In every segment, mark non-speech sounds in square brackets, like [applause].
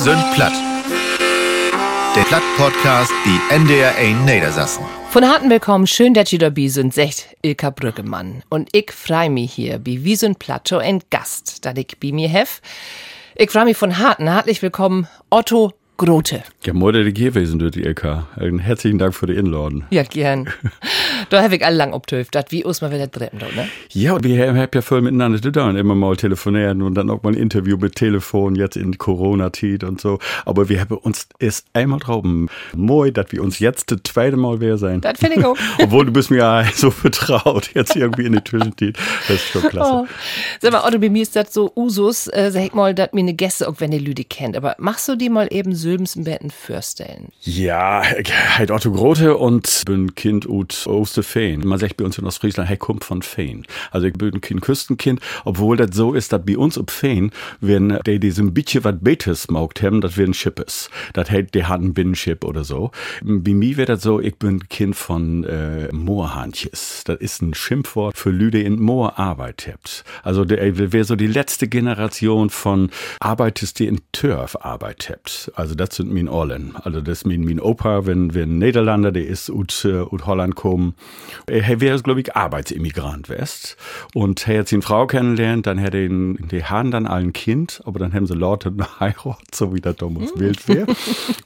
sind platt. Der Platt-Podcast, die NDR 1 Niedersassen. Von harten willkommen, schön, dass ihr dabei sind, sagt Ilka Brüggemann. Und ich freu mich hier, wie wir sind platt, ein Gast, dat ich bei mir hef. Ich freu mich von harten, herzlich willkommen, Otto Grote. Ja, moin, die gewesen durch die LK. Herzlichen Dank für die Inladen. Ja, gern. da habe ich alle lang obtöft, dat wie uns mal wieder treffen, ne? Ja, wir haben ja voll miteinander zu tun, immer mal telefonieren und dann auch mal ein Interview mit Telefon, jetzt in Corona-Zeit und so. Aber wir haben uns erst einmal drauben. Moi, dass wir uns jetzt das zweite Mal wer sein. Das finde ich auch. [laughs] Obwohl du bist mir ja so vertraut, jetzt irgendwie in die Zwischenzeit. Das ist schon klasse. Oh. Sag mal, Otto, bei mir ist das so Usus, äh, sag mal, dass mir eine Gäste, auch wenn ihr Lüdi kennt. Aber machst du die mal eben Sülmsenbetten vorstellen? Ja, heiße Otto Grote und bin Kind ut Osterfeen. Man sagt bei uns in Ostfriesland, hey, kommt von Feen. Also ich bin kein Küstenkind, obwohl das so ist, dass bei uns ob Feen, wenn die diesem bisschen was Betes maugt haben, das wären Schippes. Das hält die hat ein Binnenschip oder so. Bei mir wird das so, ich bin Kind von äh, Moorhantjes. Das ist ein Schimpfwort für Lüde in Moor Arbeit habt. Also der wäre so die letzte Generation von Arbeiters, die in Turf Arbeit habt. Also das sind mein Orlen. Also das ist mein, mein Opa, wenn, wenn Niederlander, der ist ut, uh, ut Holland kommen. Er wäre, glaube ich, Arbeitsimmigrant west. Und er hat seine Frau kennengelernt, dann er ihn, die haben dann ein Kind, aber dann haben sie Leute [laughs] Heirat, so wie der Thomas Wild wäre.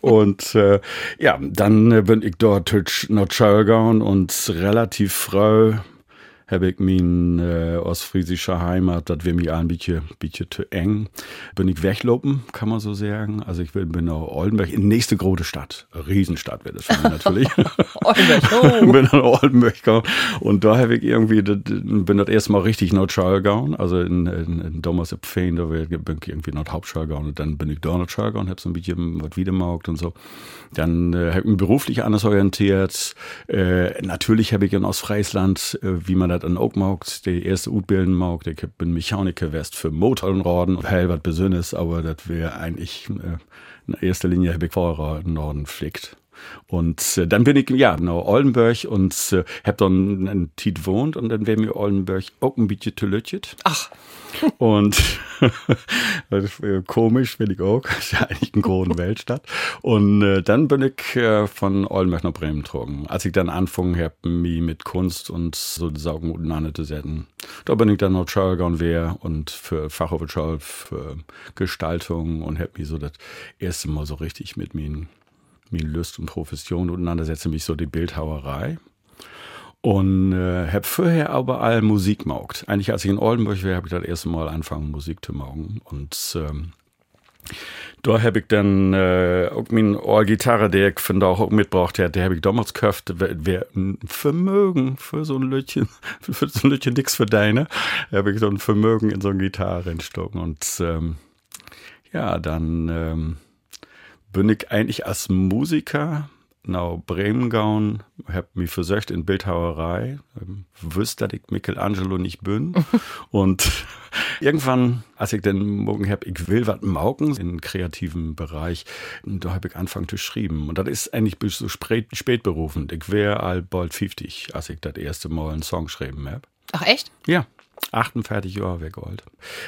und äh, ja, dann äh, bin ich dort nach Schölgaun und relativ früh habe ich mein äh, ostfriesischer Heimat, das wäre mir ein bisschen, bisschen zu eng. Bin ich weglopen, kann man so sagen. Also ich bin, bin nach Oldenburg, in nächste große Stadt. Riesenstadt wäre das für mich [laughs] natürlich. Oldenburg, oh. nach Oldenburg gegangen und da habe ich irgendwie, bin das erste Mal richtig nach gegangen. Also in, in, in Dommers da bin ich irgendwie nach Hauptschall gegangen und dann bin ich da nach gegangen, habe so ein bisschen was wiedermaugt und so. Dann äh, habe ich mich beruflich anders orientiert. Äh, natürlich habe ich in Ostfriesland, äh, wie man das an Oakmaugt, die erste Utbilden maugt. Ich bin Mechaniker West für Motornorden, hell was Besonderes, aber das wäre eigentlich äh, in erster Linie habe ich vorher Norden flickt. Und äh, dann bin ich, ja, nach Oldenburg und äh, hab dann einen Tiet wohnt und dann wäre mir Oldenburg auch ein bisschen telötjet. Ach. Und [laughs] ist komisch, finde ich auch. [laughs] Das ist ja eigentlich eine große [laughs] Weltstadt. Und äh, dann bin ich äh, von Oldenburg nach Bremen gezogen. Als ich dann angefangen habe, mich mit Kunst und so Saugen miteinander zu setzen. Da bin ich dann noch Schauergaun wer und für Fachhochschule für Gestaltung und habe mich so das erste Mal so richtig mit mir mit Lust und Profession auseinandersetze, mich so die Bildhauerei. Und äh, habe vorher aber all Musik maugt. Eigentlich als ich in Oldenburg war, habe ich das erste Mal angefangen, Musik zu maugen. Und ähm, da habe ich dann äh, auch meine Gitarre, der ich von da auch mitgebracht hat, der habe ich damals gekauft, wäre ein Vermögen für so ein Lütchen, [laughs] für so ein Lütchen nix für deine, habe ich so ein Vermögen in so eine Gitarre entstocken. Und ähm, ja, dann ähm, bin ich eigentlich als Musiker nach Bremen gegangen, hab mich versucht in Bildhauerei, wusste, dass ich Michelangelo nicht bin. [laughs] und irgendwann, als ich den morgen hab, ich will was mauken im kreativen Bereich, da habe ich angefangen zu schreiben. Und das ist eigentlich bis so spät, spät berufen. Ich wäre bald 50, als ich das erste Mal einen Song geschrieben habe. Ach echt? Ja. 48 Jahre weggeholt.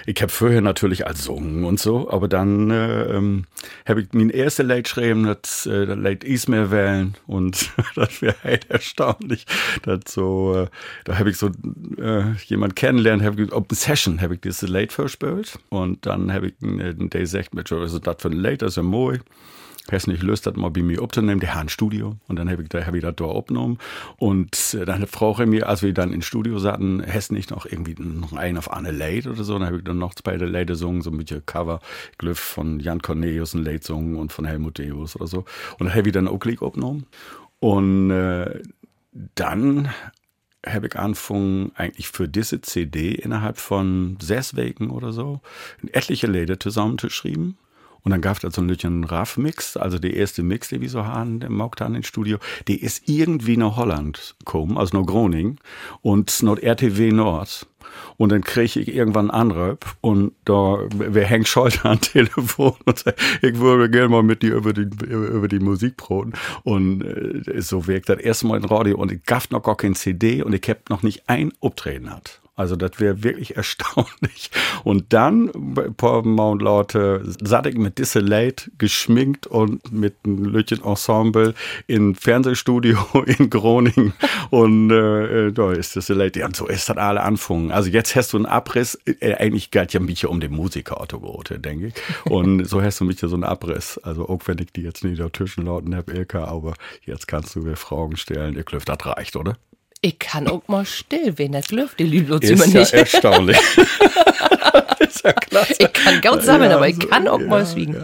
Ich habe vorher natürlich als Sungen und so, aber dann äh, ähm, habe ich mein erste Lied geschrieben, das, äh, das Lied wählen und [laughs] das wäre halt erstaunlich. Das äh, da habe ich so äh, jemand kennenlernen, habe ich auf Session habe ich dieses Lied verspielt und dann habe ich äh, der gesagt, also das für ein Lied, das ist ja moi hast nicht Lust, das mal bei mir aufzunehmen, der hat ein Studio. Und dann habe ich, da hab ich das da aufgenommen. Und äh, dann fragt er mir, als wir dann ins Studio saßen, hast nicht noch irgendwie noch einen auf Anne Late oder so. Dann habe ich dann noch zwei Late gesungen, so mit Cover, Glyph von Jan Cornelius ein Late gesungen und von Helmut Deus oder so. Und dann habe ich dann auch Klick aufgenommen. Und äh, dann habe ich angefangen, eigentlich für diese CD innerhalb von sechs Wochen oder so etliche Läden zusammenzuschreiben. Und dann gab es da so einen Raff-Mix, also der erste Mix, den wir so haben, der mockt an ins Studio, der ist irgendwie nach Holland gekommen, also nach Groningen und nach RTW Nord. Und dann kriege ich irgendwann einen Anruf und da wer hängt Scholter am [laughs] Telefon und sagt, ich würde gerne mal mit dir über die, über die Musik broten. Und äh, so wirkt das erste Mal im Radio und ich gab noch gar kein CD und ich hab noch nicht ein Auftreten hat. Also das wäre wirklich [laughs] erstaunlich. Und dann, Mount Laute, ich mit diese Late geschminkt und mit einem Lütchen Ensemble in Fernsehstudio [laughs] in Groningen. Und äh, da ist diese Late. Ja, und so ist das alle anfangen. Also jetzt hast du einen Abriss. Äh, eigentlich geht ja mich um den Musikerauto denke ich. Und [laughs] so hast du mich ja so einen Abriss. Also auch wenn ich die jetzt nicht auf Tischen lauten habe, Ilka, aber jetzt kannst du mir Fragen stellen. Ihr Klöft, das reicht, oder? Ich kann auch mal still werden, das läuft die ist ja nicht. erstaunlich. [laughs] [laughs] ist ja klasse. Ich kann ganz sammeln, ja, aber ich kann auch ja, mal swiegen. Ja,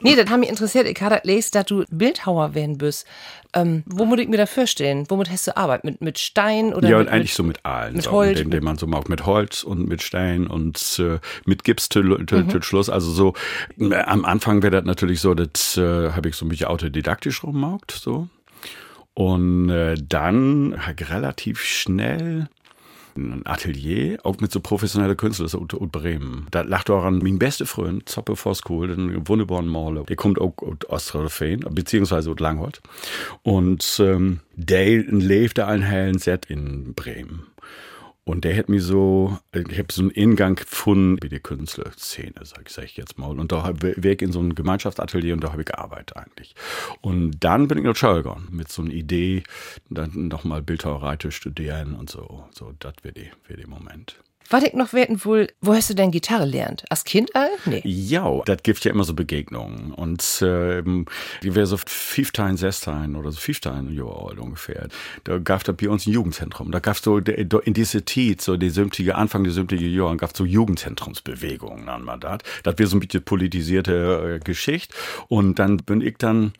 Nee, das hat mich interessiert. Ich habe gelesen, dass du Bildhauer werden bist. Ähm, wo muss ich mir da vorstellen? Womit hast du Arbeit? Mit, mit Stein oder Ja, mit, eigentlich so mit allen. Mit Holz. Den, den man so macht. Mit Holz und mit Stein und äh, mit Gips zu mhm. Schluss. Also so, äh, am Anfang wäre das natürlich so, das äh, habe ich so ein bisschen autodidaktisch rummaugt, so. Und äh, dann relativ schnell ein Atelier, auch mit so professionellen Künstlern aus Bremen. Da lacht auch an mein bester Freund, Zoppe Voskul, den wunderbaren Maler. Der kommt auch aus Ostradofeen, beziehungsweise aus Langholz. Und ähm, der lebt da einen hellen Set in Bremen. Und der hat mir so, ich habe so einen Ingang gefunden wie die Künstlerszene, sag, sag ich jetzt mal. Und da war ich in so einem Gemeinschaftsatelier und da habe ich gearbeitet eigentlich. Und dann bin ich nach Schall gegangen mit so einer Idee, dann nochmal Bildhauerei zu studieren und so. So, das wäre die, wär Moment. Was ich noch werden wohl, wo hast du denn Gitarre lernt? Als Kind all? Nee. Ja, das gibt ja immer so Begegnungen. Und ähm, die wäre so 15, 16 oder so 15 Jahre alt ungefähr. Da gab es bei uns ein Jugendzentrum. Da gab es so in diese Zeit, so die sümmtige, Anfang der sümmtige Jahre, gab es so Jugendzentrumsbewegungen, an man das. Das wäre so ein bisschen politisierte äh, Geschichte. Und dann bin ich dann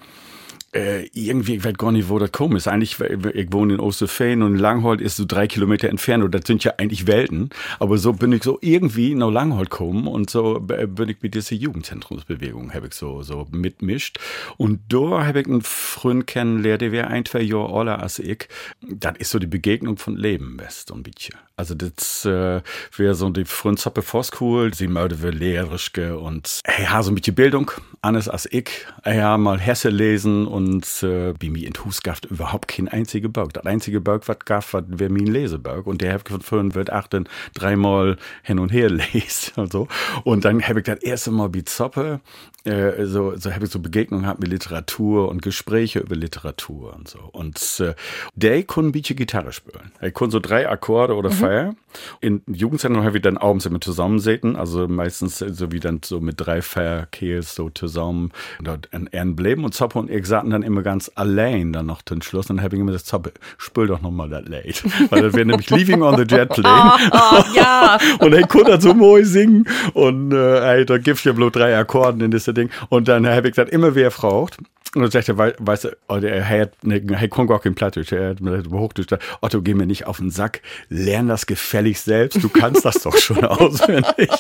äh, irgendwie, ich weiß gar nicht, wo das kommt. Ist eigentlich, ich wohne in Osterfeen und Langhold ist so drei Kilometer entfernt und das sind ja eigentlich Welten. Aber so bin ich so irgendwie nach Langhold gekommen und so bin ich mit dieser Jugendzentrumsbewegung, habe ich so, so mitmischt. Und da habe ich einen Freund kennengelernt, der wäre ein, zwei Jahre älter als ich. Das ist so die Begegnung von Leben, best ein bisschen. Also das äh, wäre so die Freund Zoppe Voskul, sie wir lehrerischke und er hat so ein bisschen Bildung, anders als ich. Hat mal Hesse lesen und äh, bei mir in Hus gab überhaupt kein einziger Berg. Das einzige Berg, was gab, war mein Leseberg. Und der habe von wird achten dreimal hin und her [laughs] lesen und so. Und dann habe ich das erste Mal bei Zoppe, äh, so, so habe ich so Begegnungen gehabt mit Literatur und Gespräche über Literatur und so. Und äh, der konnte ein bisschen Gitarre spielen. Er konnte so drei Akkorde oder mhm. Feier. In Jugendzentrum habe ich dann abends immer zusammensäten, also meistens so wie dann so mit drei Feierkehls so zusammen dort in Ehren bleiben. Und Zoppe und ich sagten dann immer ganz allein dann noch den Schluss. Dann habe ich immer gesagt, Zoppe, spül doch nochmal das Lied. [laughs] Weil das wäre nämlich Leaving on the Jet Plane. oh, ja. [laughs] und er konnte das so mooi singen. Und äh, ey, da gibt ja bloß drei Akkorden in dieser Ding. Und dann habe ich gesagt, immer wer fragt, und dann sagt er, weißt du, oder er hat, er konnte gar kein Plattdeutsch, er hat Hochdeutsch gesagt, Otto, geh mir nicht auf den Sack, lern das gefällig selbst, du kannst das doch schon [laughs] auswendig.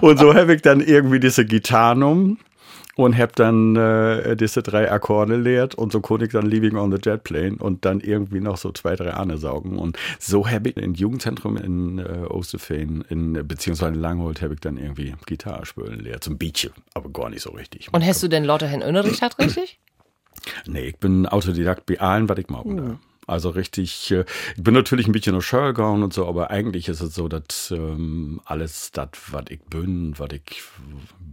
Und so habe ich dann irgendwie diese Gitarren und habe dann äh, diese drei Akkorde lehrt und so konnte ich dann Leaving on the Jet Plane und dann irgendwie noch so zwei, drei Ahne saugen. Und so habe ich im Jugendzentrum in äh, Osterfeen, in, beziehungsweise in Langholt, habe ich dann irgendwie Gitarre spielen lehrt, zum Beach, aber gar nicht so richtig. Und hast du denn lauter Herrn Unterricht hat, richtig? Nee, ich bin Autodidakt bei allen, was ich mache. Uh. Also richtig, äh, ich bin natürlich ein bisschen noch Schör gegangen und so, aber eigentlich ist es so, dass ähm, alles das, was ich bin, was ich,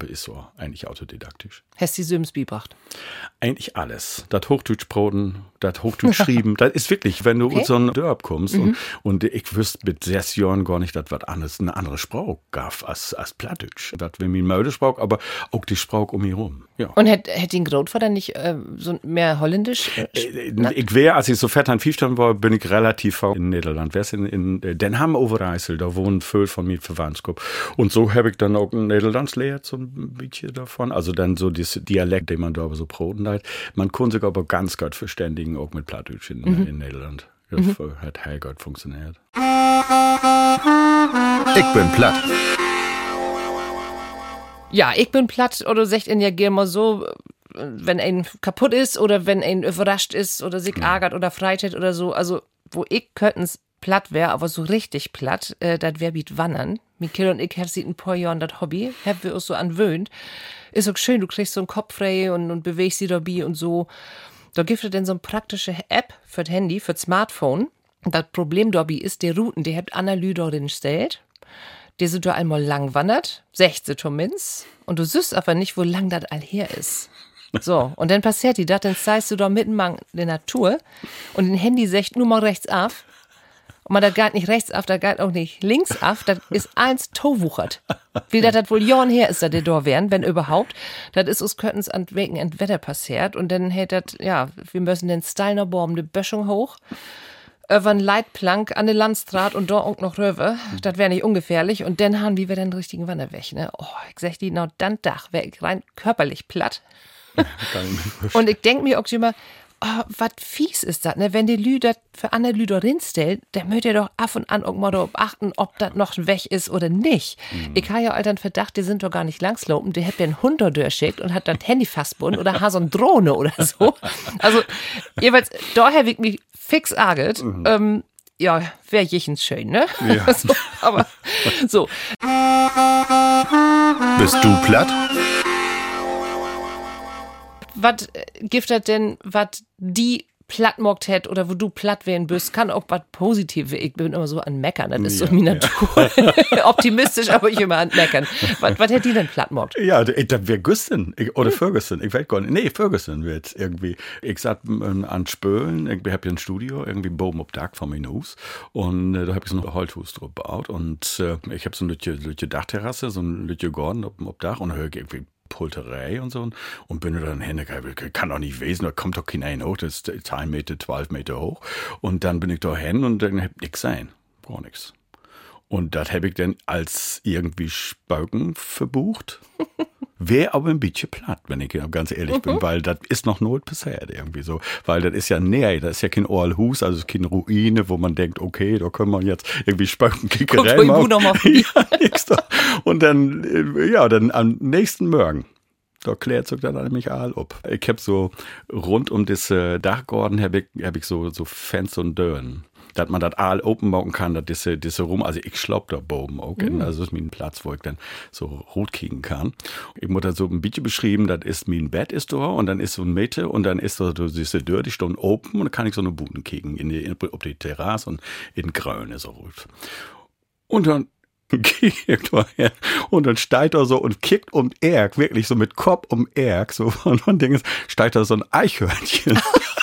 ist so eigentlich autodidaktisch. Hast du die Sims beibracht? Eigentlich alles. Das Hochdeutschbroten, das Hochdeutsch schrieben, [laughs] das ist wirklich, wenn du okay. so einem Dörp kommst mhm. und, und ich wüsste mit sechs Jahren gar nicht, dass was anderes, eine andere Sprache gab als, als Plattdeutsch. Das wäre mein Mördesprach, aber auch die Sprache um mich herum. Ja. Und hätte hätt den Großvater nicht äh, so mehr Holländisch? Äh, äh ich wäre, als ich so fett an Fiefstand war, bin ich relativ in Niederland. Wer in, in äh, Den Hamm Overijssel, da wohnen viel von mir Verwandtschaft. Und so habe ich dann auch ein Niederlands lehrt, so ein bisschen davon. Also dann so dieses Dialekt, den man da aber so proten hat. Man konnte sich aber ganz gut verständigen, auch mit Plattdeutsch in, mhm. in Niederland. Das mhm. hat heil gut funktioniert. Ich bin platt. Ja, ich bin platt oder sagt in ja gerne mal so, wenn ein kaputt ist oder wenn ein überrascht ist oder sich ärgert oder freitet oder so. Also, wo ich könnten's platt wäre, aber so richtig platt, äh, das wäre mit Wandern. Mikkel und ich haben seit ein paar Jahren das Hobby, haben wir uns so anwöhnt. Ist auch schön, du kriegst so einen Kopf frei und, und bewegst dich dabei und so. Da gibt es denn so eine praktische App für das Handy, für das Smartphone. Das Problem Dobby ist, die Routen, die habt Anna Lüderin stellt. Die sind da einmal lang wandert, 16 zumindest. Und du süßt aber nicht, wo lang das all her ist. So, und dann passiert die das, dann zeigst du da mitten in der Natur und den Handy sagt nur mal rechts auf. Und man da geht nicht rechts auf, da geht auch nicht links auf, das ist eins towuchert. Wie das das wohl Jahren her ist, dass der da wären, wenn überhaupt. Das ist uns Köttens an wegen Entwetter passiert und dann hält das, ja, wir müssen den Steiner Baum, die Böschung hoch über einen Leitplank an der Landstraat und da auch noch rüber. Das wäre nicht ungefährlich. Und dann haben wir den richtigen Wanderweg, ne? Oh, ich sag die, genau dann Dach wäre ich rein körperlich platt. und ich denk mir auch immer, oh, was fies ist das, ne? Wenn die Lü das für andere Lüder rinstellt, dann möcht ihr doch ab und an mal darauf achten, ob das noch weg ist oder nicht. Mhm. Ich habe ja all den Verdacht, die sind doch gar nicht langslopen, die hätte einen Hund da durchschickt und hat das Handy fastbunden oder hat so eine Drohne oder [laughs] so. Also, jeweils, daher ich mich fix arget. Mhm. Ähm, ja, wäre jichens schön, ne? Ja. [laughs] so, aber so. Bist du platt? Was äh, das denn, was die plattmockt hätt oder wo du platt werden bist, kann auch was Positives. Ich bin immer so an Meckern, das ist ja, so meine Natur. Ja. [laughs] Optimistisch, aber ich immer an Meckern. Was, was hätte die denn plattmockt? Ja, das wäre Gustin oder. Ferguson. Ich weiß gar nicht. Nee, Ferguson wird irgendwie. Ich saß ähm, an Spölen, ich habe hier ein Studio, irgendwie boben auf Dach von meinem Haus und äh, da habe ich so ein Holthus drauf gebaut und äh, ich habe so eine Lütje Dachterrasse, so ein Lütje Gordon auf, auf Dach und höre irgendwie Pulterei und so. Und bin dann hin, kann doch nicht wesen, da kommt doch keiner hoch, das ist 10 Meter, 12 Meter hoch. Und dann bin ich da hin und dann hab nix sein. Brauch nix. Und das habe ich dann als irgendwie Spöken verbucht. [laughs] Wäre aber ein bisschen platt, wenn ich ganz ehrlich bin, mhm. weil das ist noch not passiert irgendwie so. Weil das ist ja näher, das ist ja kein Orlhus, also keine Ruine, wo man denkt, okay, da können wir jetzt irgendwie Spökenkickerei machen. [laughs] ja, Und dann, äh, ja, dann am nächsten Morgen da klärt sich dann nämlich all ab. Ich hab so rund um das Dachgorden hab ich, hab ich so, so Fenster und Dörren dass man das all open bauen kann, dass diese, diese rum, also ich schlaub da oben auch, mm. also das ist mein Platz, wo ich dann so rot kriegen kann. Ich muss das so ein bisschen beschrieben, das ist mein Bett ist da und dann ist so ein Mitte und dann ist so diese Tür, die steht open und dann kann ich so eine Buden kriegen in die, in, auf die Terrasse und in Grün so rot. Und dann [laughs] und dann steigt er so und kickt um Erg, wirklich so mit Kopf um Erg, so von, von Dingen, steigt da so ein Eichhörnchen. [laughs]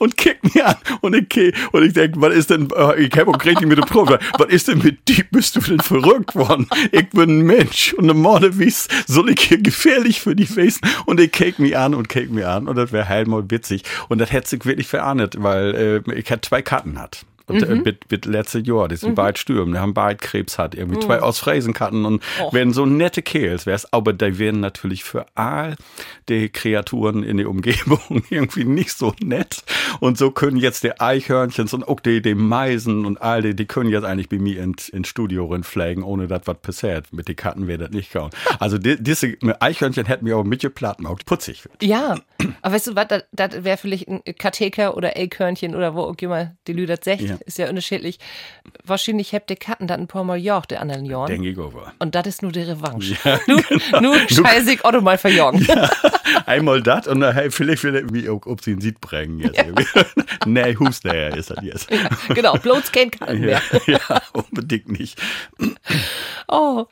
und kickt mir an. Und ich, und ich denke, was ist denn, äh, ich habe auch richtig mit dem Profi, was ist denn mit dir, bist du denn verrückt worden? Ich bin ein Mensch und eine Morde, wie soll ich hier gefährlich für dich wissen? Und ich kick mich an und kick mich an und das wäre halt mal witzig. Und das hätte sich wirklich verahnet, weil äh, ich hatte zwei Karten hat. Und äh, mhm. mit, mit letzte Jahr, die sind mhm. beide stürmen, die haben beide Krebs hat, irgendwie mhm. zwei aus Fräsenkarten und Och. werden so nette Kerls, wär's, aber die werden natürlich für all die Kreaturen in der Umgebung [laughs] irgendwie nicht so nett. Und so können jetzt die Eichhörnchen und auch die, die Meisen und all die, die können jetzt eigentlich bei mir ins in Studio reinfliegen, ohne dass was passiert. Mit den Karten wäre das nicht kaum. Also die, diese Eichhörnchen hätten wir auch mit geplatten, auch putzig. Ja, aber weißt du was, das wäre vielleicht ein Katheker oder Eichhörnchen oder wo auch immer die Lüder sagt. Ja ist ja unterschiedlich. Wahrscheinlich habt ihr Katten dann ein paar Mal jagt, der anderen Jahren. Denke ich over. Und das ist nur die Revanche. Ja, nur, genau. nur scheiße ich Otto mal verjagen. [laughs] Ja, einmal das und dann hey, vielleicht will er mich ob sie ihn sieht bringen jetzt. Ja. [laughs] nee, Hus näher ist das jetzt. Ja, genau, bloß kein Katten mehr. [laughs] Ja, unbedingt nicht. Oh,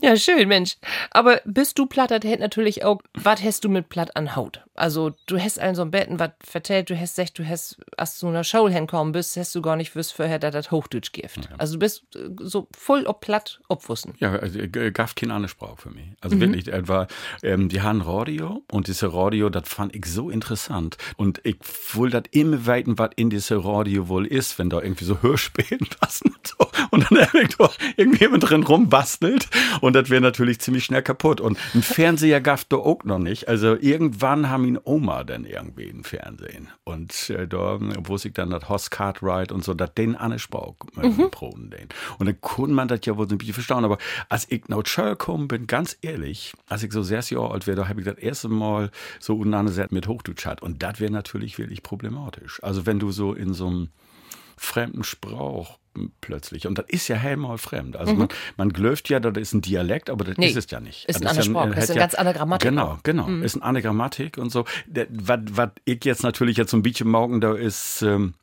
ja, schön, Mensch. Aber bist du platt, das hält natürlich auch, was hast du mit platt an Haut? Also, du hast allen so ein Betten, was vertellt, du hast gesagt, du hast, als du einer Show hinkommen bist, hast du gar nicht wüsst vorher, dass das Hochdeutsch gibt. Ja. Also, du bist äh, so voll ob platt, obwussen. Ja, also, gab keine andere Sprache für mich. Also, mhm. wirklich, etwa, ähm, die haben Radio und diese Radio, das fand ich so interessant. Und ich wollte das immer weiten, was in diese Radio wohl ist, wenn da irgendwie so Hörspielen [laughs] passen und so. Und dann [laughs] irgendwie mit drin rumbastelt. Und das wäre natürlich ziemlich schnell kaputt. Und ein Fernseher gab da auch noch nicht. Also, irgendwann haben ihn Oma dann irgendwie im Fernsehen. Und äh, da wusste ich dann das Hoss Cartwright und so, dass den Anne Sprach äh, mhm. proben den. Und dann konnte man das ja wohl so ein bisschen verstauen. Aber als ich nach Schöll gekommen bin, ganz ehrlich, als ich so sechs Jahre alt wäre, da habe ich das erste Mal so untereinander mit Hochdeutsch hat. Und das wäre natürlich wirklich problematisch. Also wenn du so in so einem fremden Sprach plötzlich. Und das ist ja helmal fremd. Also mhm. man, man glöft ja, das ist ein Dialekt, aber das nee, ist es ja nicht. Ist also ein anderer ja, ist eine ja, ganz andere Grammatik. Genau, genau. Mhm. Ist eine andere Grammatik und so. Was ich jetzt natürlich jetzt so ein bisschen morgen da ist, ähm,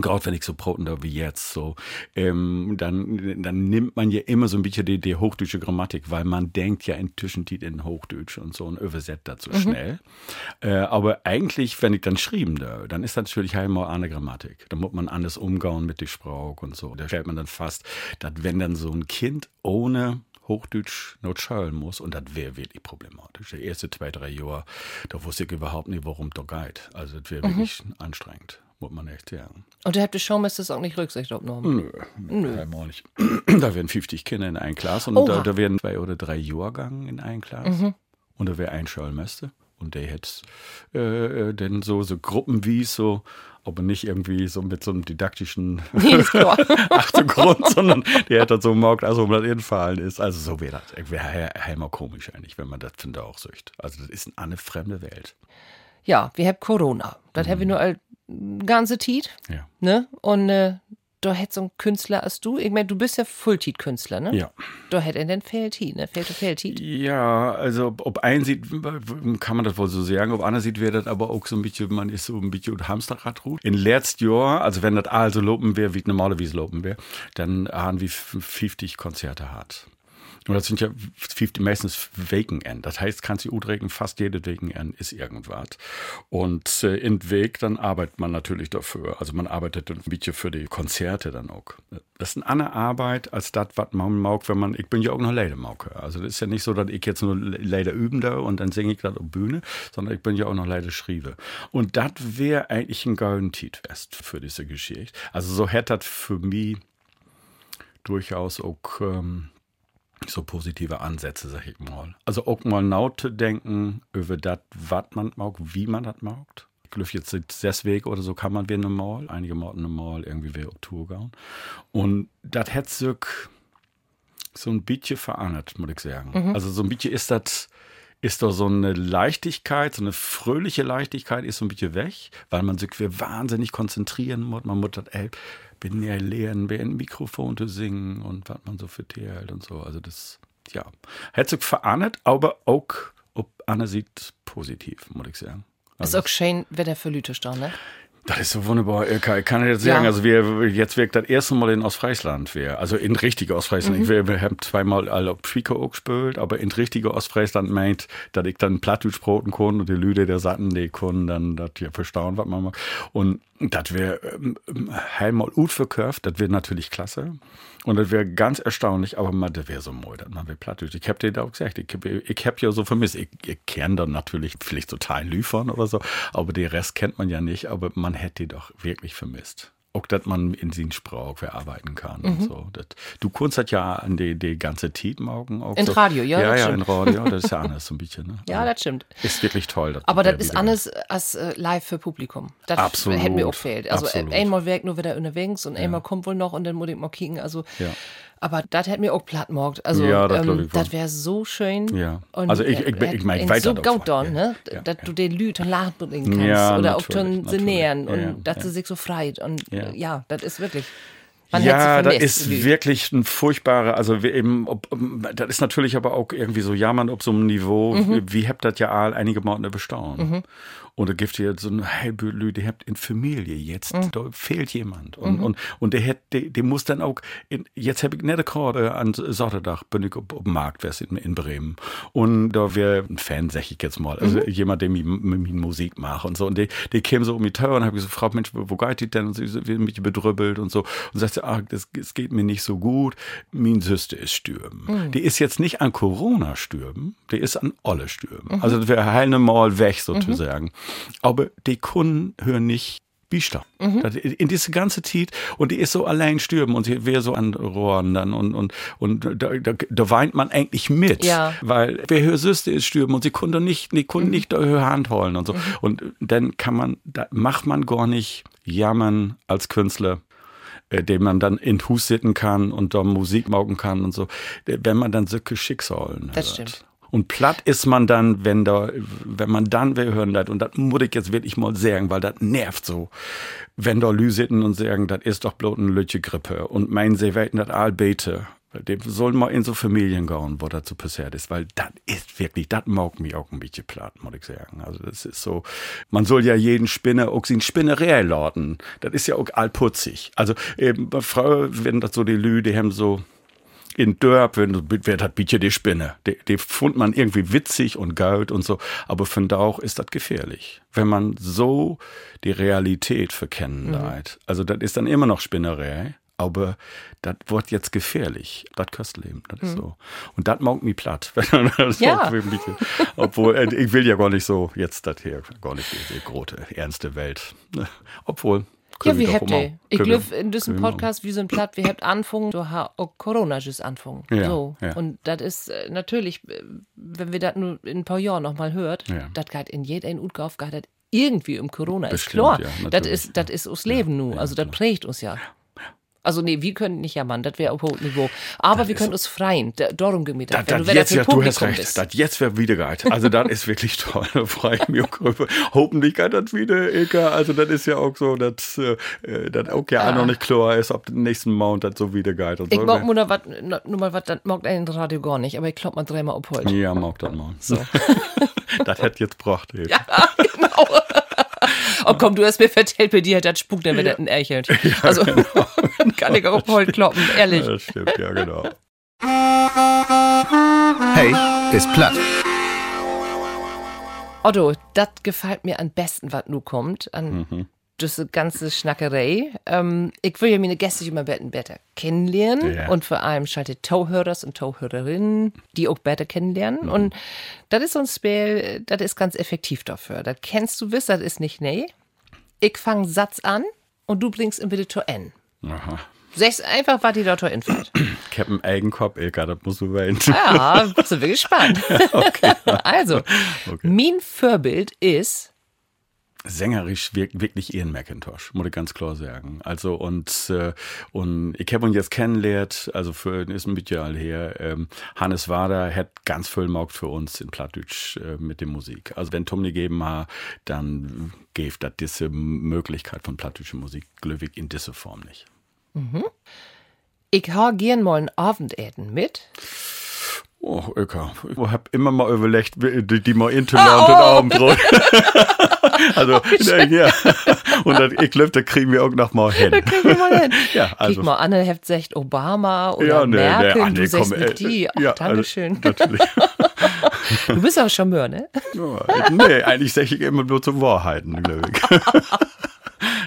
gerade wenn ich so Broten da wie jetzt so, ähm, dann, dann nimmt man ja immer so ein bisschen die, die hochdeutsche Grammatik, weil man denkt ja inzwischen die in Hochdeutsch und so und übersetzt so mhm. schnell. Äh, aber eigentlich, wenn ich dann schrieben da, dann ist das natürlich einmal eine Grammatik. Da muss man anders umgehen mit der Sprache und so. Da stellt man dann fast, dass wenn dann so ein Kind ohne Hochdeutsch not schauen muss und das wäre wirklich problematisch. Die ersten zwei, drei Jahre, da wusste ich überhaupt nicht, worum da geht. Also das wäre mhm. wirklich anstrengend muss man echt sagen. Und ihr habt die Showmasters auch nicht Rücksicht aufgenommen? Nö, Nö. Einmal nicht. [clears throat] da werden 50 Kinder in ein Klass und da, da, werden zwei oder drei Jahrgänge in ein Klass. Mhm. Und da wäre ein Schulmeister. Und der hätte äh, äh, denn so, so Gruppen wie so, aber nicht irgendwie so mit so einem didaktischen [laughs] [laughs] Achtergrund, sondern der hätte so morgt, also um das infallen ist. Also so wäre das. Wäre heimer komisch eigentlich, wenn man das finde auch sucht. Also das ist eine fremde Welt. Ja, wir haben Corona. Das mhm. haben wir nur als ganze Tiet. Ja. Ne? Und äh, da hätte so ein Künstler als du, ich meine, du bist ja Fulltiet-Künstler, ne? Ja. Da hätte er denn Fehltiet, ne? Fehlt Fehltiet? Ja, also ob ein sieht, kann man das wohl so sagen, ob einer sieht, wäre das aber auch so ein bisschen, man ist so ein bisschen Hamsterrad ruht. In letztes Jahr, also wenn das also lopen wäre, wie normalerweise lopen wäre, dann haben wir 50 Konzerte hat. Und das sind ja 50 meistens Weekend. Das heißt, kannst du Udregen, fast jede Weekend ist irgendwas. Und äh, in Weg, dann arbeitet man natürlich dafür. Also man arbeitet ein bisschen für die Konzerte dann auch. Das ist eine andere Arbeit als das, was man mag, wenn man, ich bin ja auch noch Leider-Mauker. Also das ist ja nicht so, dass ich jetzt nur Leider üben da und dann singe ich gerade auf Bühne, sondern ich bin ja auch noch Leider schriebe. Und das wäre eigentlich ein golden Tietwest für diese Geschichte. Also so hätte das für mich durchaus auch ähm, so positive Ansätze, sag ich mal. Also auch mal laut denken über das, was man mag, wie man das mag. Ich glaube, jetzt deswegen oder so kann man wie normal, einige Mal normal irgendwie wie auf Tour gehen. Und das hat sich so ein bisschen verändert, muss ich sagen. Mhm. Also so ein bisschen ist das ist doch so eine Leichtigkeit, so eine fröhliche Leichtigkeit ist so ein bisschen weg, weil man sich wahnsinnig konzentrieren muss. Man muss das, ey, bin ja lernen, wer ein Mikrofon zu singen und was man so für Tier hält und so. Also das, ja, hat sich verahnet, aber auch, ob Anne sieht, positiv, muss ich sagen. Also, ist auch schön, wer der für Lüte stand, ne? Das ist so wunderbar. Ich kann, jetzt sagen, ja. also wir jetzt wirkt das erste Mal in Ostfriesland, wir, also in richtige Ostfriesland. Mhm. Wir, wir haben zweimal alle Schwieke gespielt, aber in richtige Ostfriesland meint, dass ich dann Plattdeutsch broten kann und die Lüde der Satten, die können dann das hier verstauen, was man macht. Und das wäre ähm, einmal gut verkauft, das wäre natürlich klasse. Und das wäre ganz erstaunlich, aber man, das wäre so mooi, dass man wäre Plattdeutsch. Ich hab dir da auch gesagt, ich, ich hab ja so vermisst, ich, ich kenne dann natürlich vielleicht total Lüfern oder so, aber den Rest kennt man ja nicht, aber man hätte die doch wirklich vermisst auch, dass man in den Sprach verarbeiten kann mhm. und so. Das, du kannst das ja an die, die ganze morgen auch In so. Radio, ja. Ja, ja, in Radio, das ist ja [laughs] anders so ein bisschen. Ne? ja, das stimmt. Ist wirklich toll. Aber das ist anders als äh, live für Publikum. Das Absolut. hätte mir auch fehlt. Also Absolut. einmal wirkt nur wieder unterwegs und einmal kommt wohl noch und dann muss ich mal kicken. Also ja. Aber das hätte mir auch platt gemacht. Also, ja, das, ähm, das wäre so schön. Ja. Und also, ich, ich, ich meine, weiter. So gut dann, ne? Ja, dass ja. du den Leuten lachen kannst. Ja, oder auch dann sie nähern und dass sie sich so freit. Und ja, das ist wirklich. Man ja, das ist wirklich ein furchtbarer, also wir eben, ob, das ist natürlich aber auch irgendwie so jammern ob so einem Niveau, mhm. wie, habt das ja all einige Monate bestaunen. Mhm. Und da gibt es so ein hey, die habt in Familie jetzt, mhm. da fehlt jemand. Und, mhm. und, und der, hat, der, der muss dann auch, in, jetzt habe ich nicht gerade an Sonntag bin ich auf, dem Markt in, in Bremen. Und da wäre ein Fan, sag ich jetzt mal, also mhm. jemand, der mir, mir Musik macht und so. Und der, der käme so um die Tür und habe gesagt, Frau, Mensch, wo geht die denn? Und sie wird mich bedrübbelt und so. Und sagte, ah, das, das geht mir nicht so gut. Mein Süste ist stürben. Mhm. Die ist jetzt nicht an Corona stürben, die ist an Olle stürben. Mhm. Also wäre heilne Mal weg sozusagen. Aber die Kunden hören nicht Biester. Mhm. In diese ganze Zeit und die ist so allein stürben und sie wäre so an Rohren dann und, und, und da, da, da weint man eigentlich mit, ja. weil wer Süste ist stürben und sie konnte nicht, die konnten mhm. nicht höher Hand holen und so. Mhm. Und dann kann man, da macht man gar nicht jammern als Künstler äh, den man dann in Hus sitzen kann und da Musik maugen kann und so, wenn man dann solche Schicksalen Das hört. stimmt. Und platt ist man dann, wenn da, wenn man dann wer hören lässt. Und das muss ich jetzt wirklich mal sagen, weil das nervt so. Wenn da Lü sitten und sagen, das ist doch bloß eine Lütche Grippe. Und meinen sie werden das all bete. Dem soll mal in so Familien gehen, wo das so passiert ist, weil das ist wirklich, das mag mich auch ein bisschen platt, muss ich sagen. Also das ist so, man soll ja jeden Spinner auch seinen Spinnerei laden. Das ist ja auch allputzig. Also eben, Frauen, wenn das so die Lü, die haben so, in Dörp, wenn wer hat bitte die Spinne. Die, die fand man irgendwie witzig und geil und so, aber von da auch ist das gefährlich. Wenn man so die Realität verkennen mhm. leid. Also das ist dann immer noch Spinnerei, aber das wird jetzt gefährlich. Das Köstleben, das ist mhm. so. Und das mag mich platt. [laughs] ja. Obwohl, äh, ich will ja gar nicht so jetzt das hier, gar nicht diese große, ernste Welt. [laughs] Obwohl, ja, wie habt ihr? Ich glaube, in diesem Podcast, wie so ein Platt, wir habt anfangen, du hast auch Corona just anfangen. Ja, so. Ja. Und das ist äh, natürlich, äh, wenn wir das nur in ein paar Jahren nochmal hört, ja. das geht in jedem Utgauf, geht irgendwie um Corona. Bestimmt, ist klar. Das ist, das ist uns Leben nu. Also, das prägt uns ja. Also nee, wir können nicht jammern, das wäre auf hohem Niveau. Aber das wir können uns freien, darum geht mir das. Jetzt, ja, du hast recht, das jetzt wäre wieder geil. Also das ist wirklich toll, da freue ich mich Hoffentlich geht das wieder, Eka. Also das ist ja auch so, dass äh, das auch ja, ja. noch nicht klar ist, ob den nächsten Mount das so wieder geil. Ich mag nur, wat, nur mal was, das mag ein Radio gar nicht, aber ich glaube mal dreimal abholt. Ja, mag das mal. So. [laughs] das hätte jetzt gebracht. [laughs] Ja, genau. Oh komm, du hast mir vertellt, bei dir hat das Spuk, dann wird ja. das ein Erchelt. Ja, [laughs] also genau. [laughs] kann ich auch voll kloppen, ehrlich. Ja, das stimmt, ja genau. Hey, ist platt. Otto, das gefällt mir am besten, was nu kommt. An mhm diese ganze Schnackerei. Ähm, ich will ja meine Gäste immer besser kennenlernen ja. und vor allem schalte Tauhörers und Tauhörerinnen, die auch besser kennenlernen. Mhm. Und das ist so ein Spiel, das ist ganz effektiv dafür. Das kennst du wissen, das ist nicht nee. Ich fange Satz an und du bringst ihn bitte zu N. Aha. Sagst einfach, was die dort infällt. Ich [clears throat] habe einen Eigenkopf, Ilka, das musst du wählen. Ja, sind wir gespannt. [laughs] okay. [laughs] also, okay. mein Vorbild ist sängerisch wirklich Ian McIntosh, muss ich ganz klar sagen. Also und äh, und ich habe ihn jetzt kennengelernt, also für ist ein bisschen her. Ähm, Hannes Wader hat ganz viel Markt für uns in Plattdeutsch äh, mit der Musik. Also wenn Tom nie geben hat, dann gäbe das diese Möglichkeit von plattdeutscher Musik glücklich in dieser Form nicht. Mhm. Ich habe gern mal ein Abendessen mit. Oh, Öka. Ich hab immer mal überlegt, die, die mal Interland oh, oh. und Abendbrot. [laughs] also, oh, ja. Und dann, ich glaube, da kriegen wir auch noch mal hin. Da kriegen wir mal hin. [laughs] ja, also. Guck mal, Anne hat sagt Obama oder ja, nee, Merkel, nee, Anne, du sagst mit die. Ach, ja, Dankeschön. Also, natürlich. [laughs] du bist aber Charmeur, ne? Ja, nee, eigentlich sage ich immer nur zum Wahrheiten, glaube ich.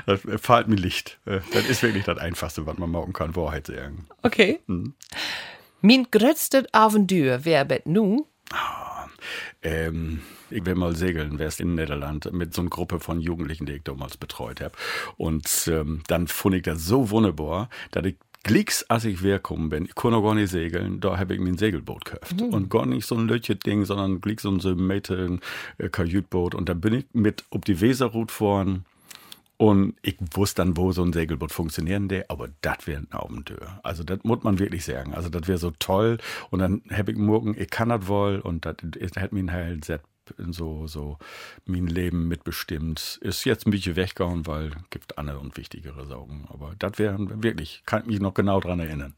das fällt mir Licht. Das ist wirklich das Einfachste, was man machen kann, Wahrheit sagen. Okay. Hm. Mein größtes Aventür wäre nu? Oh, ähm, ich will mal segeln, wärst in Niederland mit so einer Gruppe von Jugendlichen, die ich damals betreut habe. Und ähm, dann fand ich das so wunderbar, dass ich Glicks, als ich hergekommen bin, ich konnte gar nicht segeln, da habe ich mir ein Segelboot gekauft. Mhm. Und gar nicht so ein Lötchen-Ding, sondern Glicks so ein äh, Kajütboot. Und dann bin ich mit ob die Weserroute fahren und ich wusste dann, wo so ein Segelboot funktionieren der, aber das wäre ein Abenteuer. Also das muss man wirklich sagen. Also das wäre so toll. Und dann habe ich morgen, ich kann das wohl und das hat mich halt sehr so, so mein Leben mitbestimmt. Ist jetzt ein bisschen weggehauen, weil es gibt andere und wichtigere Sorgen. Aber das wäre wirklich, kann ich mich noch genau dran erinnern.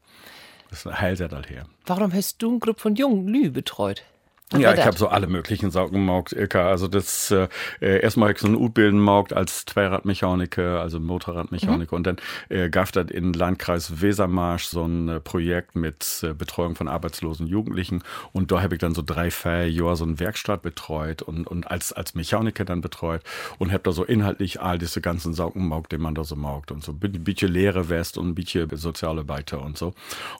Das heilt halt her. Warum hast du eine Gruppe von jungen Lü betreut? Ja, ich habe so alle möglichen Sachen gemacht, Ilka. Also das äh, erstmal so ein U-Bilden gemacht als Zweiradmechaniker, also Motorradmechaniker. Mhm. Und dann äh, gab das in Landkreis Wesermarsch so ein äh, Projekt mit äh, Betreuung von arbeitslosen Jugendlichen. Und da habe ich dann so drei, vier Jahre so eine Werkstatt betreut und, und als, als Mechaniker dann betreut und habe da so inhaltlich all diese ganzen Sachen gemacht, die man da so mag. Und so ein bisschen Lehre West und ein bisschen Sozialarbeiter und so.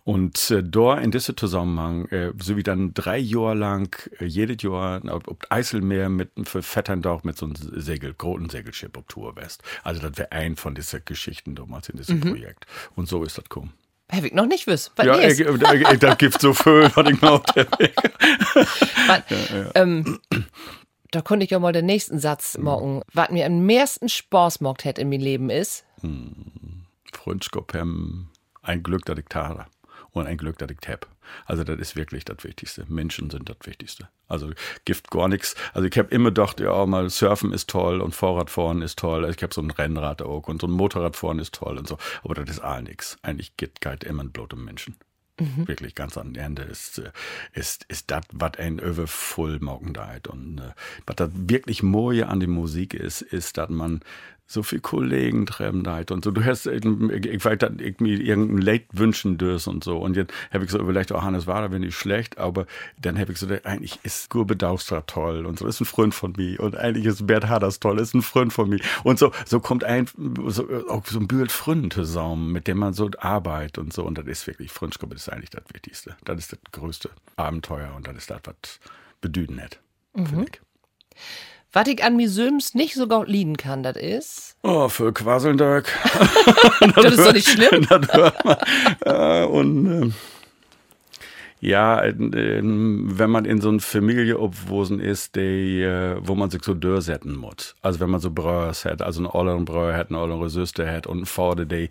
Und äh, da in diesem Zusammenhang, äh, so wie dann drei Jahre lang äh, jedes Jahr ob Eiselmeer mit für Vetterndorf mit so einem Segel, großen Segelschiff auf Tour West. Also das wäre ein von diesen Geschichten damals in diesem mhm. Projekt. Und so ist das gekommen. Habe ich noch nicht wissen. Ja, ich, ich, da gibt so viel, was ich noch [laughs] ja, ja. Ähm, Da konnte ich ja mal den nächsten Satz mhm. machen. Was mir am meisten Spaß gemacht hat in meinem Leben ist. Hm. Freundschaft ein Glück, dass ich tada und ein Glück, dass ich habe. Also das ist wirklich das Wichtigste. Menschen sind das Wichtigste. Also Gift gar nichts. Also ich habe immer gedacht, ja, mal Surfen ist toll und Fahrradfahren ist toll. Ich habe so ein Rennrad auch und so ein Motorradfahren ist toll und so. Aber das ist all nichts. Eigentlich geht es immer bloß um Menschen. Mhm. Wirklich ganz am Ende ist, äh, ist, ist das, was ein über voll morgen Und äh, was das wirklich Moje an der Musik ist, ist, dass man so viel Kollegen treffen da und so. Du hast, ich, ich weiß, dass ich mir irgendein Late wünschen dürst und so. Und jetzt habe ich so überlegt, oh, Hannes war da wenn nicht schlecht, aber dann habe ich so, eigentlich ist Gurbe Daustra toll und so, ist ein Freund von mir. Und eigentlich ist Bert Haders toll, ist ein Freund von mir. Und so, so kommt ein, so, auch so ein Bild Freund zusammen, mit dem man so arbeitet und so. Und das ist wirklich, Freundschaft ist eigentlich das Wichtigste. Das ist das größte Abenteuer und das ist das, was bedüden hat, mhm. finde ich. Was ich an mir Söms nicht so gut lieben kann, das ist. Oh, für Quaselndörk. [laughs] [laughs] das ist doch nicht schlimm. [laughs] äh, und äh, ja, wenn man in so einer Familie obwosen ist, die, äh, wo man sich so durchsetzen muss. Also wenn man so Brüder hat, also einen olleren Brüder hat, eine ollere Süster hat und einen Vater, der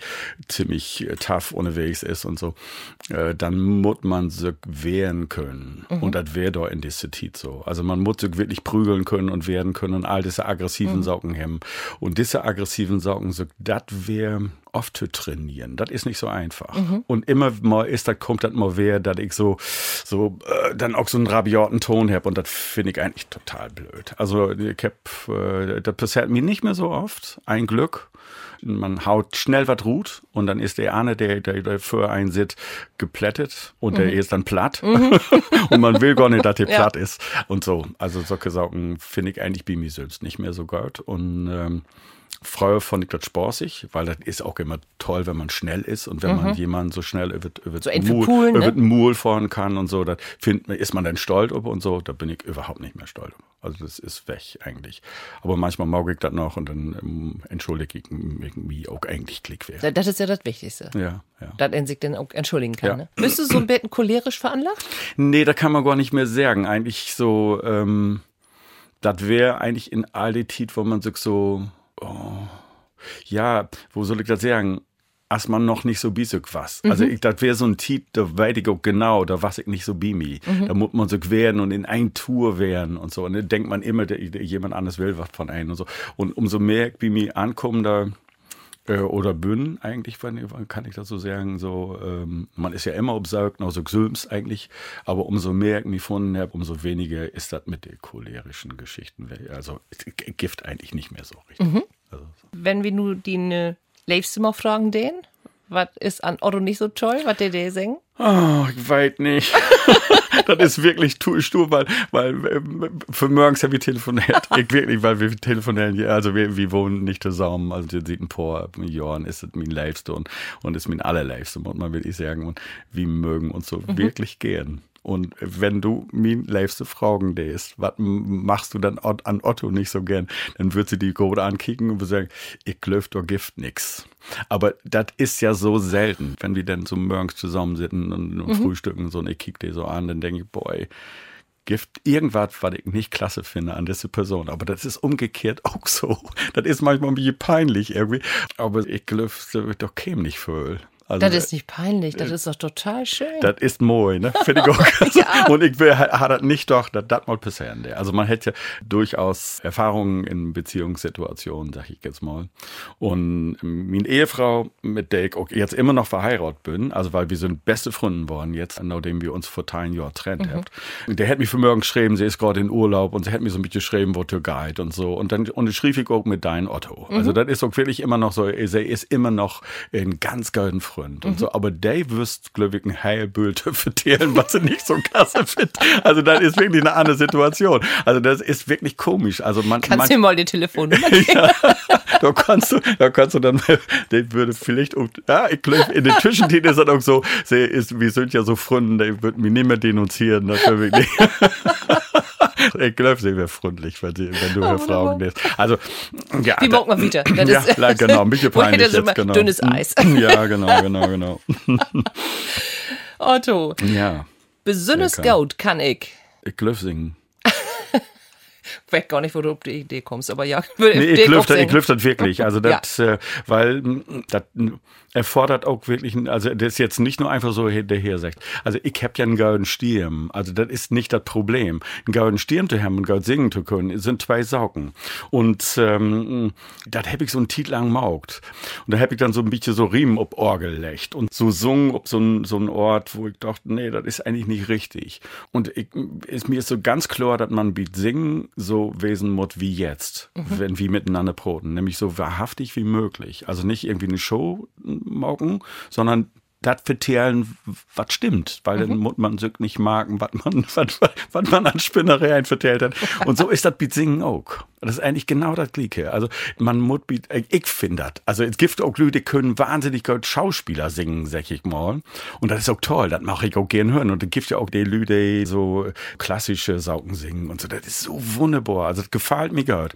ziemlich äh, tough unterwegs ist und so, äh, dann muss man sich wehren können. Mhm. Und das wäre doch in dieser Zeit so. Also man muss sich wirklich prügeln können und werden können und all diese aggressiven mhm. Socken hemmen. Und diese aggressiven Socken, so, das wäre oft zu trainieren. Das ist nicht so einfach. Mhm. Und immer mal ist, das kommt das mal wer, dass ich so, so, äh, dann auch so einen rabiaten Ton habe und das finde ich eigentlich total blöd. Also, ich hab, äh, das passiert mir nicht mehr so oft. Ein Glück. Man haut schnell was ruht und dann ist der eine, der, der, der für einen sitzt, geplättet und mhm. der ist dann platt. Mhm. [laughs] und man will gar nicht, dass der [laughs] ja. platt ist. Und so. Also solche Sachen finde ich eigentlich bei mir selbst nicht mehr so gut. Und ähm, Fand ich das spaßig, weil das ist auch immer toll, wenn man schnell ist und wenn mhm. man jemanden so schnell über, über, so Mul, cool, ne? über den Mul fahren kann und so, da find, ist man dann stolz über und so, da bin ich überhaupt nicht mehr stolz. Also das ist weg eigentlich. Aber manchmal mag ich das noch und dann ähm, entschuldige ich mich auch eigentlich Klick wäre. Das ist ja das Wichtigste. Ja, ja. Dass er sich dann auch entschuldigen kann. Ja. Ne? Bist du so ein bisschen cholerisch veranlagt? Nee, da kann man gar nicht mehr sagen. Eigentlich so, ähm, das wäre eigentlich in all die Tit, wo man sich so ja, wo soll ich das sagen? als man noch nicht so bisig was. Also mhm. ich, das wäre so ein Tit, da weiß ich auch genau, da was ich nicht so bimi. Mhm. Da muss man so werden und in ein Tour werden und so. Und dann denkt man immer, der, der jemand anderes will was von einem und so. Und umso mehr ich bimi ankomme, da äh, oder Bünden eigentlich, kann ich das so sagen. So, ähm, man ist ja immer obsaugt, noch so Gsülms eigentlich, aber umso mehr ich mich gefunden habe, umso weniger ist das mit den cholerischen Geschichten. Also Gift eigentlich nicht mehr so richtig. Mhm. Also, so. Wenn wir nur die ne, du mal fragen den? Was ist an Otto nicht so toll, was der dir singen? Oh, ich weiß nicht. [laughs] das ist wirklich stur, weil, weil äh, für morgens haben wir telefoniert. [laughs] Ich wirklich, weil wir telefonieren, also wir, wir wohnen nicht zusammen. Also wir sieht ein paar Jahren ist es mein Liebste und, und ist mein allerliebste, muss man wirklich sagen. Und wir mögen uns so mhm. wirklich gern. Und wenn du mir liebste fragen lässt, was machst du dann an Otto nicht so gern, dann wird sie die Code ankicken und sagen, ich glöft doch Gift nix. Aber das ist ja so selten, wenn wir dann so morgens zusammensitzen und, und mhm. frühstücken so und ich kick die so an, dann denke ich, boy, Gift irgendwas, was ich nicht klasse finde an dieser Person. Aber das ist umgekehrt [laughs] auch so. Das ist manchmal ein bisschen peinlich irgendwie. Aber ich glaube, das doch käme nicht für. Also, das ist nicht peinlich, das äh, ist doch total schön. Das ist moi, ne? [laughs] Finde ich auch. ja. Und ich will, hat das nicht doch, dass das mal passieren. Also man hätte ja durchaus Erfahrungen in Beziehungssituationen, sag ich jetzt mal. Und meine Ehefrau, mit der ich auch jetzt immer noch verheiratet bin, also weil wir sind beste Freunde worden jetzt, nachdem wir uns vor ein Jahr trennt mhm. habt. Der hat mich für morgen geschrieben, sie ist gerade in Urlaub und sie hat mir so ein bisschen geschrieben, wo to guide und so. Und dann, und ich schrieb ich auch mit dein Otto. Also mhm. Das ist auch wirklich immer noch so, sie ist immer noch ein ganz golden Freund Freund und mhm. so. Aber Dave wirst, glaube ich, ein Heilbild vertellen, was er nicht so klasse findet. Also das ist wirklich eine andere Situation. Also das ist wirklich komisch. Also man, Kannst man, du mal die Telefonnummer [laughs] geben? ja, da kannst du, da kannst du dann, der würde vielleicht, ja, ich glaube, in den Zwischentiteln ist das auch so, ist, wir sind ja so Freunde, der wird mich nicht mehr denunzieren. Das wäre wirklich. Ich glaube, sie wäre freundlich, wenn, du oh, Fragen lässt. Also, ja. Die mag man wieder. Das [laughs] ja, ist, genau, ein bisschen [laughs] peinlich jetzt, genau. Dünnes Eis. [laughs] Ja, genau, genau, genau. Otto. Ja. Besonders gut kann ich. Ich glaube singen. weiß gar nicht, wo du auf die Idee kommst, aber ja. Nee, ich ich lüfte das wirklich. Also das, ja. äh, weil das erfordert auch wirklich, also das ist jetzt nicht nur einfach so hinterher sagt. Also ich hab ja einen goldenen Stirn. Also das ist nicht das Problem. Einen goldenen Stirn zu haben und gold singen zu können, sind zwei Saugen. Und ähm, das hab ich so einen Titel lang maugt. Und da hab ich dann so ein bisschen so Riemen ob Orgel lecht und so sungen ob so ein, so ein Ort, wo ich dachte, nee, das ist eigentlich nicht richtig. Und ich, ist, mir ist so ganz klar, dass man beat singen so wesen muss wie jetzt, mhm. wenn wir miteinander proten. Nämlich so wahrhaftig wie möglich. Also nicht irgendwie eine Show morgen, sondern das vertellen, was stimmt, weil mhm. dann muss man sich nicht merken, was man, [laughs] was, was man an Spinnereien vertellt hat. Und so ist das mit Singen auch. Das ist eigentlich genau das Gleiche. Also man muss, ich finde das. Also es gibt auch Leute, die können wahnsinnig gut Schauspieler singen, sag ich mal. Und das ist auch toll, das mache ich auch gern hören. Und es gibt ja auch die Leute, die so klassische Saugen singen und so. Das ist so wunderbar. Also das gefällt mir gut.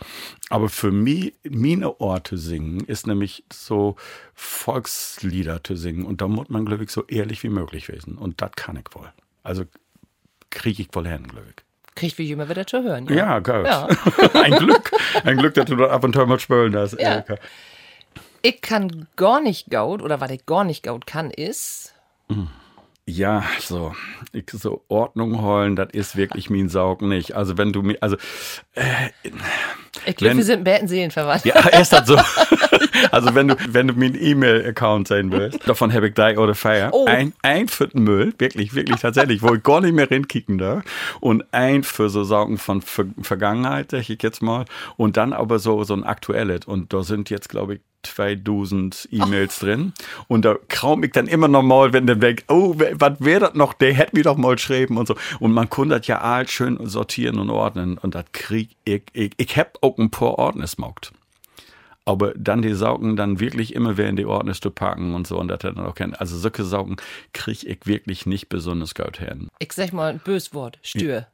Aber für mich, meine Orte singen, ist nämlich so Volkslieder zu singen. Und da muss man, glaube ich, so ehrlich wie möglich wissen. Und das kann ich wohl. Also kriege ich wohl hin, glaube ich kriegt wie immer wieder zu hören. Ja, ja gut. Ja. [laughs] ein Glück. Ein Glück, dass du da ab und zu mal spülen hast, ja. Ich kann gar nicht gaut, oder was ich gar nicht gaut kann, ist. Ja, so, ich, so Ordnung holen, das ist wirklich mein Saug nicht. Also wenn du mir, also äh, ich glaube, wir sind Betten Seelenverwandt. Ja, ist das so. [laughs] also wenn du, wenn du mir einen E-Mail-Account sein willst, davon habe ich drei oder vier. Oh. Ein, ein für den Müll, wirklich, wirklich tatsächlich, wo ich gar nicht mehr reinkicken darf. Und ein für so Sorgen von Ver Vergangenheit, sag ich jetzt mal. Und dann aber so, so ein aktuelles. Und da sind jetzt, glaube ich, 2000 E-Mails oh. drin. Und da kraum ich dann immer noch mal, wenn der weg, oh, was wäre das noch? Der hätte mir doch mal geschrieben und so. Und man kann das ja all schön sortieren und ordnen. Und das krieg ich, ich, ich hab auch ein paar Ordner smokt. Aber dann die Saugen dann wirklich immer wieder in die Ordner zu packen und so und das dann auch kennen. Also solche Saugen krieg ich wirklich nicht besonders gut hin. Ich sag mal ein böses Wort, Stür.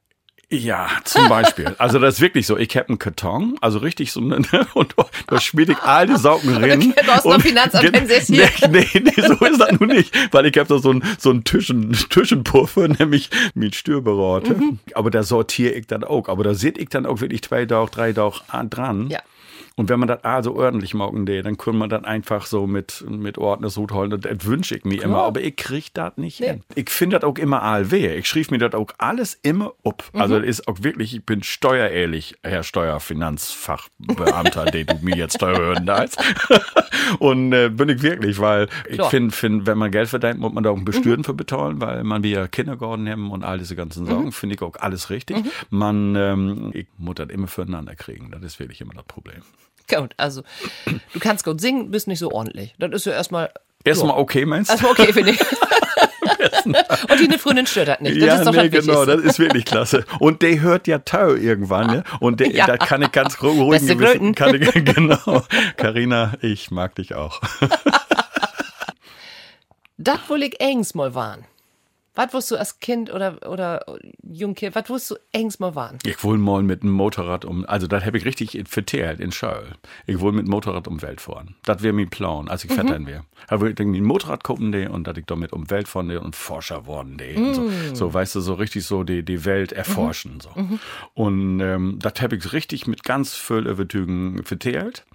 Ja, zum [laughs] Beispiel. Also das ist wirklich so. Ich habe einen Karton, also richtig so, ne, [laughs] und da spiele ich all die Saugen rein. Du hast noch Finanzamt nee, nee, nee, so ist das nun nicht. Weil ich habe da so einen so einen Tischen, Tischenpuffer, [laughs] nämlich mit Stürberaute. Mhm. Aber da sortiere ich dann auch. Aber da seht ich dann auch wirklich zwei Dauch, drei Dauch dran. Ja. Und wenn man das also ordentlich machen will, dann kann man das einfach so mit, mit Ordnershut holen. Und das wünsche ich mir Klar. immer. Aber ich kriege das nicht nee. hin. Ich finde das auch immer all weh. Ich schrieb mir das auch alles immer up. Mhm. Also das ist auch wirklich, ich bin steuerehrlich, Herr Steuerfinanzfachbeamter, [laughs] den du mir jetzt teuer hören darfst. [laughs] Und äh, bin ich wirklich, weil Klar. ich finde, find, wenn man Geld verdient, muss man da auch ein Bestürden mhm. für bezahlen, weil man wie ja Kindergarten haben und all diese ganzen. Sachen, mhm. finde ich auch alles richtig. Mhm. Man, ähm, ich muss das immer füreinander kriegen. Das ist wirklich immer das Problem. [laughs] Gut, also du kannst gut singen, bist nicht so ordentlich. Das ist ja erstmal. Erstmal so. okay, meinst du? Erstmal okay, finde ich. [laughs] Und die Freundin stört das nicht. Das ja, ist doch nee, genau, das ist wirklich klasse. Und der hört ja Tau irgendwann, ne? Und der, ja. da kann ich ganz ruhig gewissen, kann ich, [laughs] genau. Carina, ich mag dich auch. das wohl ich eigens mal waren. Was wirst du als Kind oder, oder Jungkind, was wirst du ängst mal waren? Ich wohl mal mit dem Motorrad um, also das habe ich richtig verteilt in Schöll. Ich wohl mit dem Motorrad um Welt fahren. Das wäre mein Plan, als ich mhm. fettern wäre. Da würde ich irgendwie ein Motorrad gucken und dass ich damit um Welt fahren und Forscher worden mhm. so. so, weißt du, so richtig so die, die Welt erforschen. Mhm. So. Mhm. Und ähm, das habe ich richtig mit ganz viel Übertügen verteilt.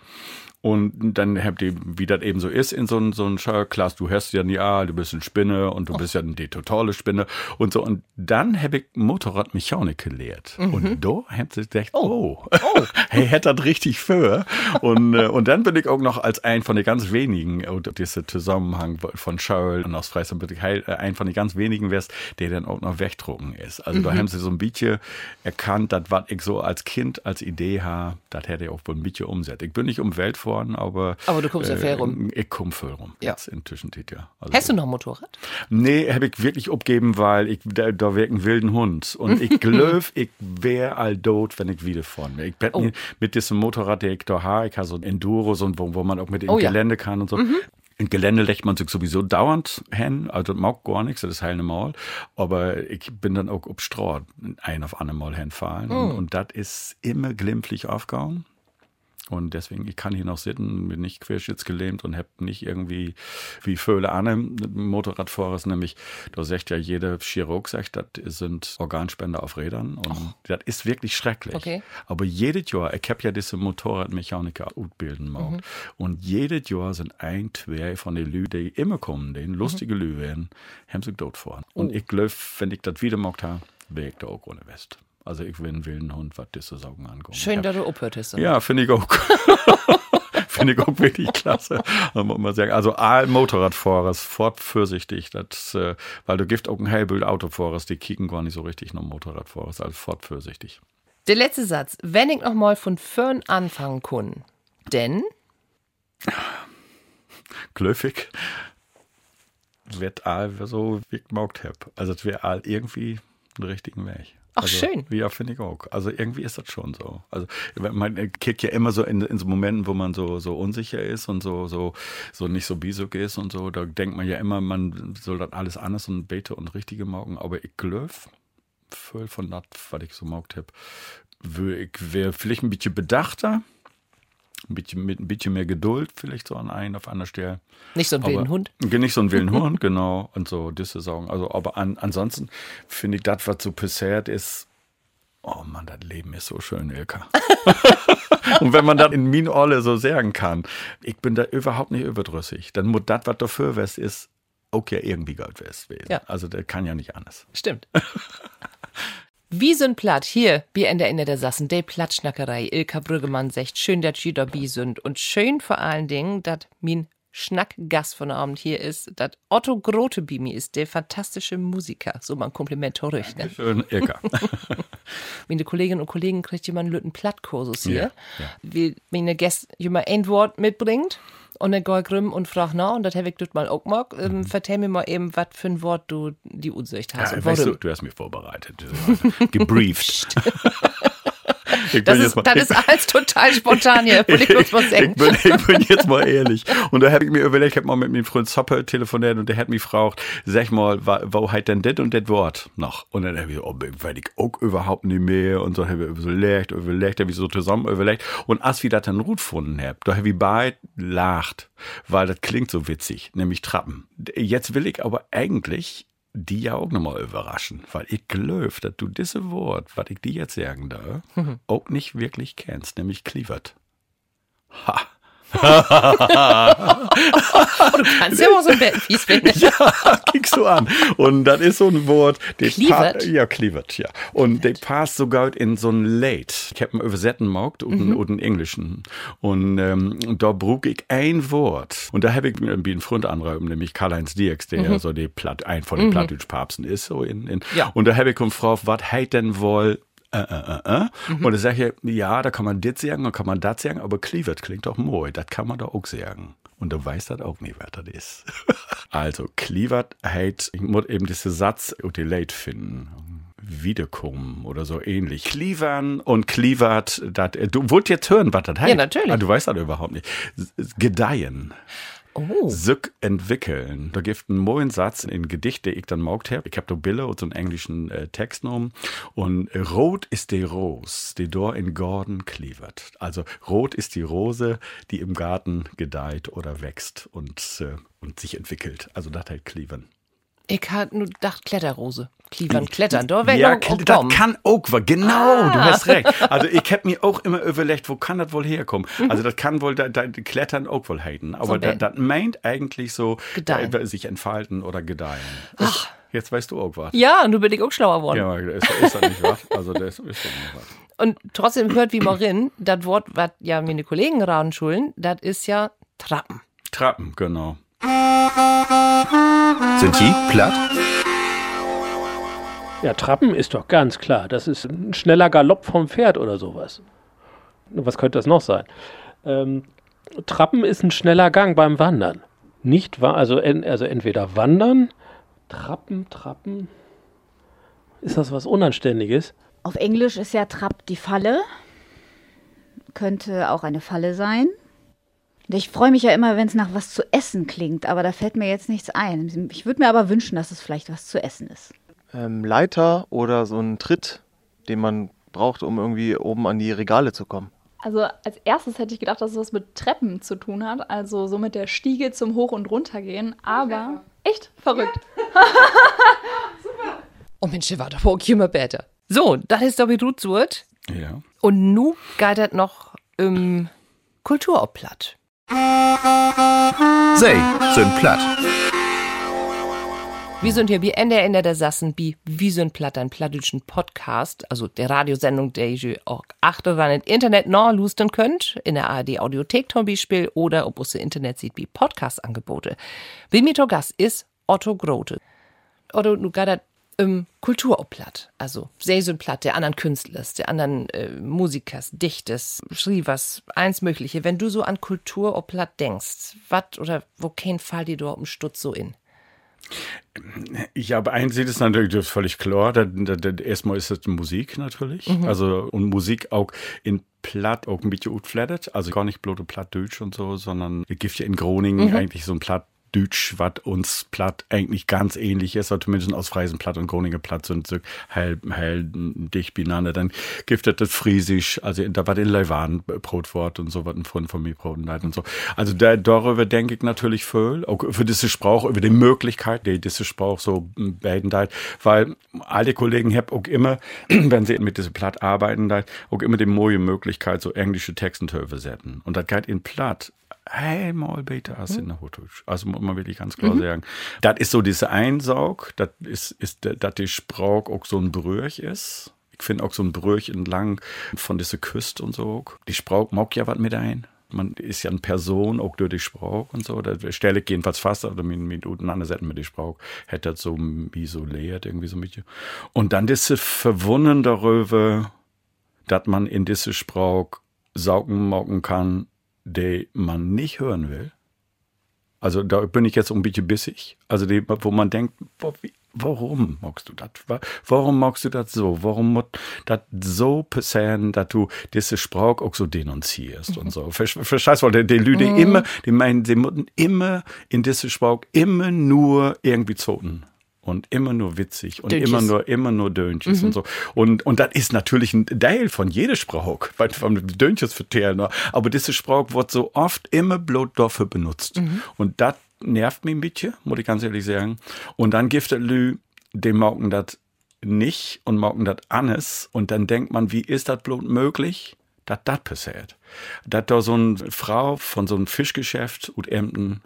Und dann habt ihr, wie das eben so ist in so einem so ein Klass, du hörst ja nie, ah, du bist eine Spinne und du oh. bist ja die totale Spinne und so. Und dann habe ich Motorradmechanik gelehrt. Mhm. Und da habt ihr gedacht, oh, oh. oh. [laughs] hey, hätte das richtig für. und, äh, und dann bin ich auch noch als ein von den ganz wenigen, und äh, dieser Zusammenhang von Schöll und aus Freisam, bin ich äh, ein von den ganz wenigen wärst, der dann auch noch wegdrucken ist. Also mhm. da haben sie so ein bisschen erkannt, das, was ich so als Kind als Idee habe, das hätte ich auch wohl ein bisschen umsetzen. Ich bin nicht um Welt vor geworden, aber. Aber du kommst ja fair rum. Ich komme voll rum. Ja. Jetzt inzwischen, ja. Also, Hast du noch ein Motorrad? Nee, habe ich wirklich abgeben, weil ich da, da wäre ein wilden Hund. Und ich [laughs] glaube, ich wäre all tot, wenn ich wieder fahren wäre. Ich bin oh. mit diesem Motorrad, der ich da habe, ich habe so ein Enduro, so, wo, wo man auch mit dem oh, Gelände ja. kann und so. Mhm. Im Gelände legt man sich sowieso dauernd hin, also mag gar nichts, das ist heile Mal. Aber ich bin dann auch ob Stroh ein auf einmal hinfahren. Mhm. Und, und das ist immer glimpflich aufgehauen. Und deswegen, ich kann hier noch sitzen, bin nicht querschnittsgelähmt und habe nicht irgendwie wie viele andere Motorradfahrer, nämlich, da sagt ja jeder Chirurg, sagt, das sind Organspender auf Rädern. Und oh. das ist wirklich schrecklich. Okay. Aber jedes Jahr, ich habe ja diese Motorradmechaniker ausbilden mhm. Und jedes Jahr sind ein, zwei von den Lü, die immer kommen, den lustige mhm. Lü werden, haben sie dort fahren. Oh. Und ich glaube, wenn ich das wieder gemacht habe, wäre ich da auch ohne West. Also ich will einen wilden Hund, was diese Saugen ankommt. Schön, dass du aufhörtest. Ja, finde ich auch. [laughs] finde ich auch wirklich klasse. Muss man sagen. Also all Motorradfahrers, fort vorsichtig, das, äh, weil du gift auch ein Hellbild Autofahrers, die kicken gar nicht so richtig noch Motorradfahrers, also fort vorsichtig. Der letzte Satz, wenn ich noch mal von Fern anfangen kann, denn Glöffig wird all so wie ich habe. Also es wäre all irgendwie einen richtigen Weg. Ach, also, schön. Ja, finde ich auch. Also irgendwie ist das schon so. Also man kickt ja immer so in, in so Momenten, wo man so, so unsicher ist und so, so, so nicht so bisug ist und so. Da denkt man ja immer, man soll das alles anders und bete und richtige maugen. Aber ich glaube, voll von das, was ich so maugt habe, ich wäre vielleicht ein bisschen bedachter ein bisschen, mit ein bisschen mehr Geduld vielleicht so an einen auf einer Stelle. Nicht so ein wilden Hund? Nicht so ein wilden [laughs] Hund, genau. Und so diese Sorgen. Also, aber an, ansonsten finde ich das, was so passiert ist, oh Mann, das Leben ist so schön, Ilka. [laughs] und wenn man das in min Olle so sagen kann, ich bin da überhaupt nicht überdrüssig, dann muss das, was dafür west ist, okay, irgendwie Geld west Ja. Also, der kann ja nicht anders. Stimmt. [laughs] Wie sind platt, hier, wie in der Ende der Sassen, de Plattschnackerei, Ilka Brüggemann sagt, schön, dass ihr dabei sind und schön vor allen Dingen, dass mein Schnackgast von Abend hier ist, dass Otto Grote Bimi ist, der fantastische Musiker. So mal ein Kompliment zurück, ne? Schön, Ilka. [laughs] meine Kolleginnen und Kollegen kriegt jemand einen Lütten Plattkursus hier, Ja, ja. wie meine Gäste jemand ein Wort mitbringt und dann gehe ich rum und frage nach und das habe ich dort mal auch gemacht. Ähm, Mhm. Vertell mir mal eben, was für ein Wort du die Unsicht hast Ja, und weißt du, du hast mich vorbereitet, [laughs] gebrieft. [laughs] [laughs] ich Das ist, das ist [laughs] alles total spontan hier, will ich mal ich, bin, ich bin jetzt mal [laughs] ehrlich. Und da habe ich mir überlegt, ich habe mal mit meinem Freund Zoppe telefoniert und der hat mich gefragt, sag mal, wo halt denn das und das Wort noch? Und dann habe ich, oh, weiß ich auch überhaupt nicht mehr. Und so habe ich überlegt, überlegt, habe ich so zusammen überlegt. Und als wir das dann gut gefunden habe, da habe ich beide lacht, weil das klingt so witzig, nämlich Trappen. Jetzt will ich aber eigentlich die ja auch nochmal überraschen, weil ich glaube, dass du dieses Wort, was ich dir jetzt sagen darf, auch nicht wirklich kennst, nämlich Klievert. Ha. Oh, du kannst ja auch so ein Bettenfies finden. [laughs] Ja, kickst du an. Und das ist so ein Wort. pa- Ja, Klievert, ja. Und der passt sogar in so ein Late. Ich habe einen übersetzen gemacht und, Mhm. und einen englischen. Und, ähm, da brug ich ein Wort. Und da habe ich mir einen Freund anreiben, nämlich Karl-Heinz Dierks, der ja so die Platt, ein von den Plattdeutsch-Papsten ist. So in, in. Mhm. Ja. Und da habe ich gefragt, was heit denn wohl äh, äh, äh, äh. Mhm. Und da sage ich, ja, da kann man das sagen, da kann man das sagen, aber Klievert klingt doch moi, das kann man doch auch sagen. Und du weißt das auch nicht, was das ist. [laughs] also, Klievert heißt, ich muss eben diesen Satz und die Late finden. Wiederkommen oder so ähnlich. Klievern und Klievert, dat, du wollt jetzt hören, was das heißt? Ja, natürlich. Ah, du weißt das überhaupt nicht. Gedeihen. Oh, Sück entwickeln. Da gibt einen neuen Satz in Gedicht, der ich dann maugt habe. Ich habe da Bilder und so einen englischen äh, Text genommen. Und äh, rot ist die Rose, die dort in Gordon klevert. Also rot ist die Rose, die im Garten gedeiht oder wächst und, äh, und sich entwickelt. Also das halt klevern. ich hatte nur gedacht, Kletterrose. Klievern, klettern. Da wäre Ja, auch das kann auch was. Genau, du Ah. hast recht. [laughs] Also ich habe mir auch immer überlegt, wo kann das wohl herkommen? Also das kann wohl da, da, Klettern auch wohl heiten. Aber So das meint eigentlich so äh, sich entfalten oder gedeihen. Das, jetzt weißt du auch was. Ja, und du bin ich auch schlauer geworden. Ja, ist, ist das nicht was? Also das ist doch nicht was. Und trotzdem hört wie Morin, das Wort, was ja meine Kollegen gerade schulen, das ist ja Trappen. Trappen, genau. Sind die platt? Ja, Trappen ist doch ganz klar. Das ist ein schneller Galopp vom Pferd oder sowas. Was könnte das noch sein? Ähm, Trappen ist ein schneller Gang beim Wandern. Nicht wahr? Also, en, also entweder wandern, Trappen, Trappen. Ist das was Unanständiges? Auf Englisch ist ja Trapp die Falle. Könnte auch eine Falle sein. Ich freue mich ja immer, wenn es nach was zu essen klingt, aber da fällt mir jetzt nichts ein. Ich würde mir aber wünschen, dass es vielleicht was zu essen ist. Ähm, Leiter oder so ein Tritt, den man braucht, um irgendwie oben an die Regale zu kommen. Also als erstes hätte ich gedacht, dass es was mit Treppen zu tun hat, also so mit der Stiege zum Hoch- und Runtergehen, aber echt verrückt. [laughs] Oh Mensch, war doch auch immer besser. So, das ist doch wie Rutswurt. Ja. Und nu geitert noch im Kulturopplatt. Sei, sind platt. Wir sind hier wie NDR in der Sassen, wie wie sind platt ein plattdütschen Podcast, also der Radiosendung, der ihr auch achte, wann im Internet noch lusten könnt, in der ARD Audiothek zum Beispiel oder ob ihr Internet sieht wie Podcast-Angebote. Wie mir Gast ist Otto Grote. Otto, nu geitert im Kulturopplatt, also Platt der anderen Künstlers, der anderen äh, Musikers, Dichters, Schrievers, eins Mögliche. Wenn du so an Kulturopplatt denkst, was oder wo kein Fall dir dort im Stutz so in? Ja, aber eins sieht es natürlich ist völlig klar. Da, da, da, erstmal ist es Musik natürlich. Also und Musik auch in Platt auch ein bisschen utflattert. Also gar nicht bloße Plattdeutsch und so, sondern es gibt ja in Groningen eigentlich so ein Platt Deutsch, was uns platt eigentlich ganz ähnlich ist, oder zumindest aus Freisen platt und Groninger platt sind so hell, hell dicht beieinander. Dann gibt es das Friesisch, also da war in Leiwan Brotwort und so was ein Freund von mir Brot und so. Also da, darüber denke ich natürlich viel, auch für diese Sprache, über die Möglichkeit, die diese Sprache so beiden da, weil alle Kollegen haben auch immer, [clears throat] wenn sie mit diesem Platt arbeiten, auch immer die neue Möglichkeit, so englische Texte zu übersetzen. Und das geht in Platt hey, mal bitte hast in der Hochdeutsch. Also muss man wirklich ganz klar sagen. Das ist so diese Einsaug, das ist, ist, dass die Sprache auch so ein Brüch ist. Ich finde auch so ein Brüch entlang von dieser Küste und so. Die Sprache mag ja was mit ein. Man ist ja eine Person, auch durch die Sprache und so. Da stelle ich jedenfalls fast, oder mit, mit auseinandersetzen mit der Sprache, hätte das so wie so lehrt, irgendwie so mit. Und dann diese Verwunden darüber, dass man in diese Sprache saugen mocken kann, die man nicht hören will. Also da bin ich jetzt ein bisschen bissig. Also die, wo man denkt, wo, wie, warum magst du das? Warum magst du das so? Warum muss das so passieren, dass du diese Sprache auch so denunzierst und so? Verstehst du, die, die Leute immer, die meinen, sie müssen immer in diese Sprache immer nur irgendwie zoten und immer nur witzig und Döntjes. immer nur immer nur Döntjes und so. Und und das ist natürlich ein Teil von jeder Sprache weil von Döntjes vertellen aber diese Sprache wird so oft immer bloß dafür benutzt. Und das nervt mich ein bisschen muss ich ganz ehrlich sagen. Und dann gibt es Lü die mocken das nicht und mocken das anders. Und dann denkt man wie ist das bloß möglich dass das passiert? Dass da so eine Frau von so einem Fischgeschäft und Emden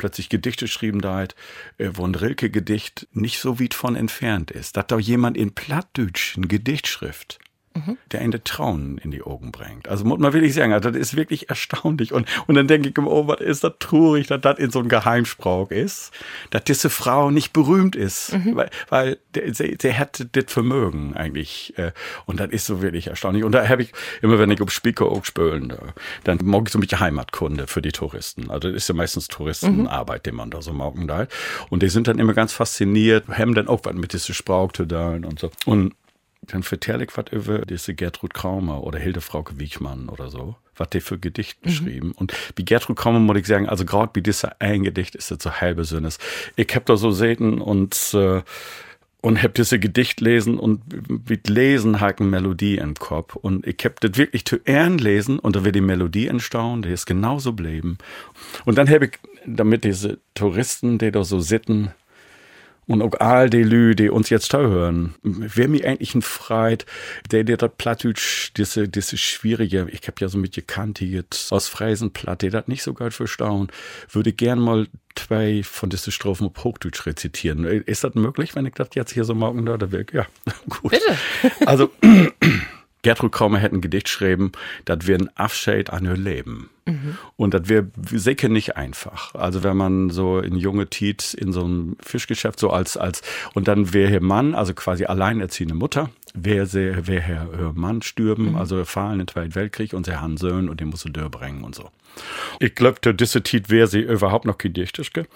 plötzlich Gedichte schrieben da halt, äh, wo ein Rilke-Gedicht nicht so weit von entfernt ist. Dass da jemand in Plattdeutsch eine Gedichtschrift, der eine Trauen in die Augen bringt. Also muss man wirklich sagen, also das ist wirklich erstaunlich. Und, und dann denke ich immer, oh, was ist das traurig, dass das in so einem Geheimsprach ist, dass diese Frau nicht berühmt ist, weil, weil der, sie, sie hätte das Vermögen eigentlich. Äh, und das ist so wirklich erstaunlich. Und da habe ich, immer wenn ich auf Spieke auch spülen, da, dann mag ich so ein bisschen Heimatkunde für die Touristen. Also das ist ja meistens Touristenarbeit, die man da so morgen da. Und die sind dann immer ganz fasziniert, haben dann auch was mit dieser Sprache zu tun und so. Und dann vertelle ich was über diese Gertrud Kraumer oder Hildefrauke Wiechmann oder so, was die für Gedicht geschrieben. Und wie Gertrud Kraumer muss ich sagen, also gerade wie dieser ein Gedicht ist das so halbe Sinnes. Ich hab da so selten und äh, und hab diese Gedicht lesen und mit Lesen haken Melodie im Kopf. Und ich hab das wirklich zu Ehren lesen und da wird die Melodie entstaunen, die ist genauso bleiben. Und dann hab ich, damit diese Touristen, die da so sitten, und auch all die Lü, die uns jetzt hören, wäre mir eigentlich ein Freit, der der das Plattdeutsch, diese, diese schwierige, ich hab ja so mit gekannt jetzt aus Freisenplatt, der das nicht so geil verstauen, würde gern mal zwei von diesen Strophen auf Hochdeutsch rezitieren. Ist das möglich, wenn ich das jetzt hier so morgen da, da will? Ja, [laughs] gut. Bitte. Also, [laughs] Gertrud Kraumer hätte ein Gedicht geschrieben, das wäre ein Abschied an ihr Leben. Und das wäre sicher nicht einfach. Also wenn man so in junge Tiet in so einem Fischgeschäft so als, als, und dann wäre ihr Mann, also quasi alleinerziehende Mutter, wäre sie, wäre Herr ihr Mann stürben, also fallen im Zweiten Weltkrieg und sie haben Söhne und den muss sie dörr bringen und so. Ich glaube, diese Tiet wäre sie überhaupt noch Gedichtischke.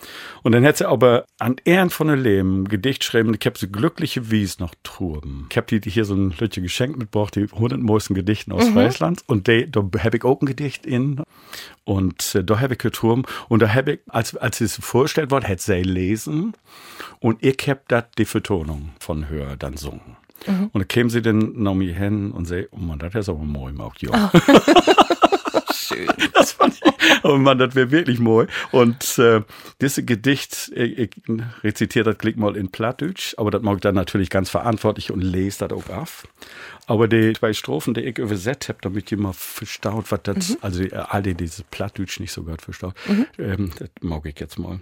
Und dann hätte sie aber an Ehren von ihr Leben Gedicht schreiben, ich habe so glückliche Wies noch truben. Ich habe die hier so ein Lütje geschenkt mitgebracht, die 100 meisten Gedichten aus Friesland. Und die, da habe ich auch ein Gedicht in. Und äh, da habe ich geturm. Und da habe ich, als, als sie es vorgestellt wurde, hätte sie lesen. Und ich habe das die Vertonung von Hör dann sungen. Und dann kämen sie dann noch mir hin und sagen, oh Mann, das ist aber mooi gemacht, ja. [laughs] Schön. Das fand ich, oh Mann, das wäre wirklich mooi. Und äh, dieses Gedicht, ich, ich rezitiere das klick mal in Plattdeutsch, aber das mag ich dann natürlich ganz verantwortlich und lese das auch auf. Aber die zwei Strophen, die ich übersetzt habe, damit ihr mal verstaut, was das, also die, all die dieses Plattdeutsch nicht so gut verstaut, ähm, das mag ich jetzt mal.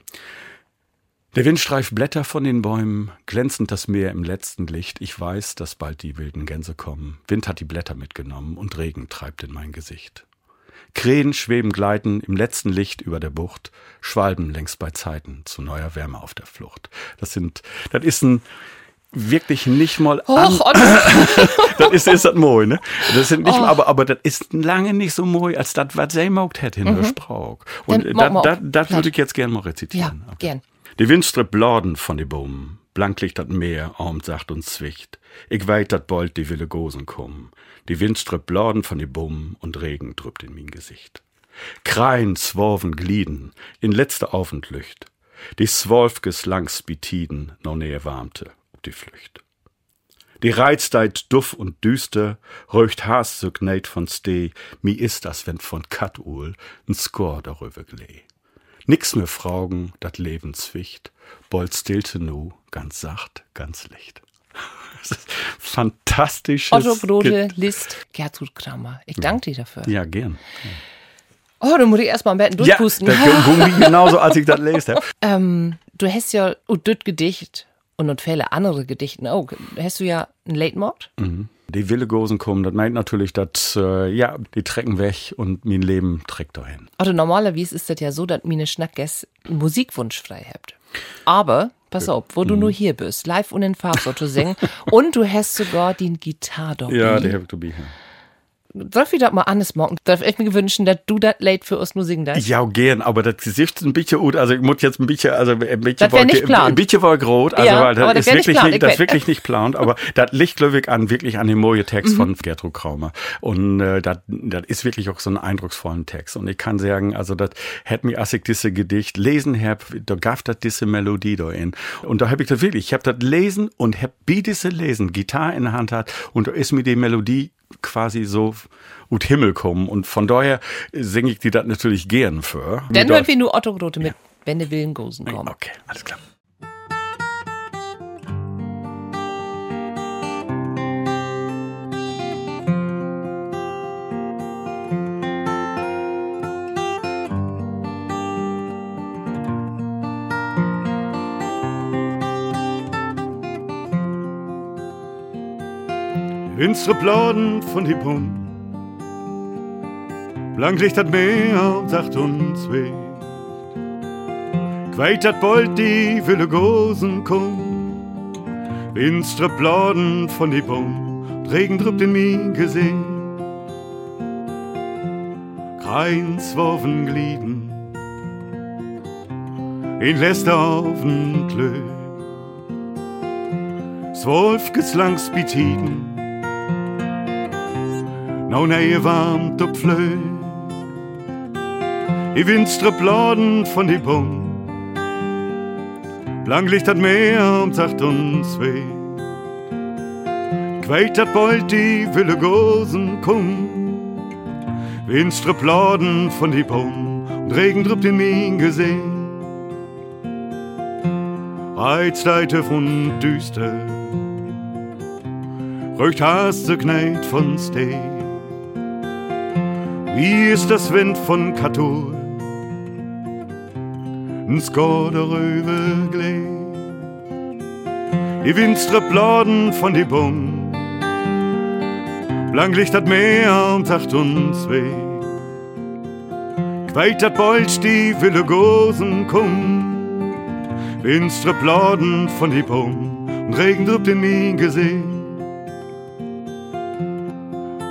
Der Wind streift Blätter von den Bäumen, glänzend das Meer im letzten Licht. Ich weiß, dass bald die wilden Gänse kommen. Wind hat die Blätter mitgenommen und Regen treibt in mein Gesicht. Krähen schweben gleiten im letzten Licht über der Bucht, Schwalben längst bei Zeiten zu neuer Wärme auf der Flucht. Das sind, das ist ein wirklich nicht mal an, Och, Otto. [laughs] das ist, ist das moi, ne? Das sind nicht mal, aber, aber das ist lange nicht so moi, als das, was sie mogt hätte in der Sprache. Und Dann das, das, das würde ich jetzt gerne mal Ja, rezitieren. Okay. gern. Die Windstrip bladen von die Bäumen, blanklicht dat Meer, armt sacht und zwicht. Ich weit dat bald die wille Gosen kommen. Die Windstrip bladen von die Bäumen und Regen drübt in mein Gesicht. Kreien, zworven, glieden, in letzter Aufentlücht. Die Swolfges langs Bitiden, no nähe warmte, ob die Flücht. Die Reizteit duff und düster, röcht Haas so gnäd von Steh, mi ist das, wenn von Katuhl n Skor darüber gleh. Nix mehr fragen, dat Leben zwicht, bold stillte nu, ganz sacht, ganz licht. [laughs] Das ist fantastisches. Otto Brode List Gertrud Kramer. Ich danke dir dafür. Ja, gern. Oh, du musst ich erstmal am Betten Ja, durchpusten. das ging genauso, als ich das [laughs] lese. ähm, du hast ja und das Gedicht und und viele andere Gedichten auch. Hast du ja ein Late Mord? Die Willegosen kommen, das meint natürlich, dass, äh, ja, die trecken weg und mein Leben trägt dahin. Oder normalerweise ist das ja so, dass meine Schnackgäste einen Musikwunsch frei habt. Aber, pass auf, wo Mhm. du nur hier bist, live und in Farbe zu singen [laughs] und du hast sogar den Gitarre. Ja, die habe ich dabei. Ja. Darf ich das mal anders machen? Darf ich mir wünschen, dass du das Late für uns nur singen darfst? Ja, gern, aber das Gesicht ist ein bisschen gut. Also ich muss jetzt ein bisschen, also ein bisschen, wär nicht ein plant. bisschen war rot. Also Ja, weil das aber das ist nicht wirklich nicht, ich das wirklich nicht plant. Aber [laughs] das liegt glaube ich an wirklich an dem neuen Text von Gertrud Kraumer. Und äh, das, ist wirklich auch so ein eindrucksvollen Text. Und ich kann sagen, also das hätte mir als ich diese Gedicht lesen hab, da gab das diese Melodie da in. Und da habe ich das wirklich, ich habe das lesen und hab wie diese lesen, Gitarre in der Hand hat und da ist mir die Melodie quasi so ut Himmel kommen. Und von daher singe ich die das natürlich gern für. Dann hören wir nur Otto Brote mit, wenn der Willen Gosen kommt. Okay, alles klar. Winstre Bladen von die Bum. Blanklicht hat Meer und sagt uns weh. Queit hat bald die Wille Gosen kommen. Winstre Bladen von die Bum. Regen drückt in mi gesehen. Kreins worfen Glieden. In Läster auf'n Klö. Zwölf langs Bitiden. Nou nee, warmt op vleu. I winstre bladen von die Bum. Blanklicht hat Meer und sagt uns weh. Queit hat bald die Wille Gosen kum. Winstre bladen von die Bum und Regen drückt in mein Gesicht. Reizleite von düster. Röcht Haste kneit von Steh. Wie ist das Wind von Katul? N Skor darüber gleh. Die Winstre bladen von die Bum. Blanklicht hat Meer und sagt uns weh. Queit hat bald die Wille Gosen kum. Winstre bladen von die Bum. Und Regen drückt in mein Gesicht.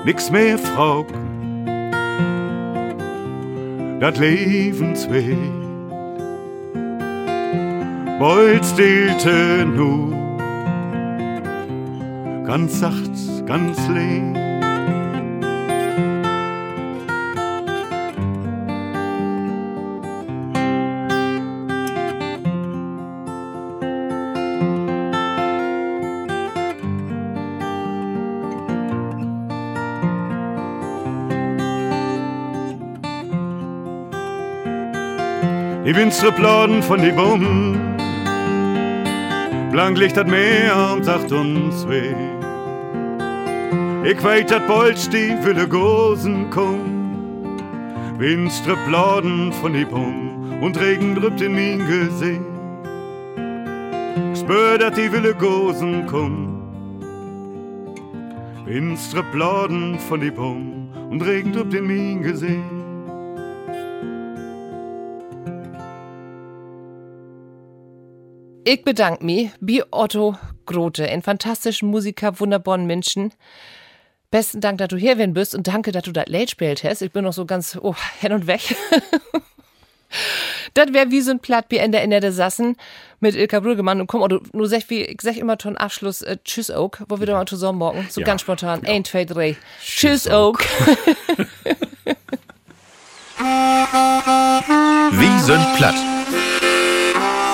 Nix mehr fragt dat Lebensweg. Bald stillte nu, ganz sacht, ganz leer. Winstre Pladen von die Bummen. Blank liegt das Meer und sagt uns weh. Ich weet, dat bald die Wille Gosen kommen. Winstre Pladen von die Bummen und Regen drückt in mein Gesicht. Spür, dat die Wille Gosen kommen. Winstre Pladen von die Bummen und Regen drückt in mein Gesicht. Ich bedanke mich bei Otto Grote, ein fantastischen Musiker, wunderbaren Menschen. Besten Dank, dass du hier bist und danke, dass du das late spielt hast. Ich bin noch so ganz oh, hin und weg. [laughs] das wäre wie so ein Platt wie Ende Ende der Sassen mit Ilka Brüggemann. Und komm, Otto, nur sag wie, ich sag immer zum Abschluss, äh, tschüss Oak, wo wir ja. mal zusammen morgen. So Ja, ganz spontan. genau. Ein, zwei, drei. Tschüss, Tschüss Oak. [laughs] Wie sind platt?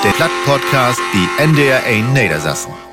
Der Platt-Podcast, die NDR 1 Niedersassen.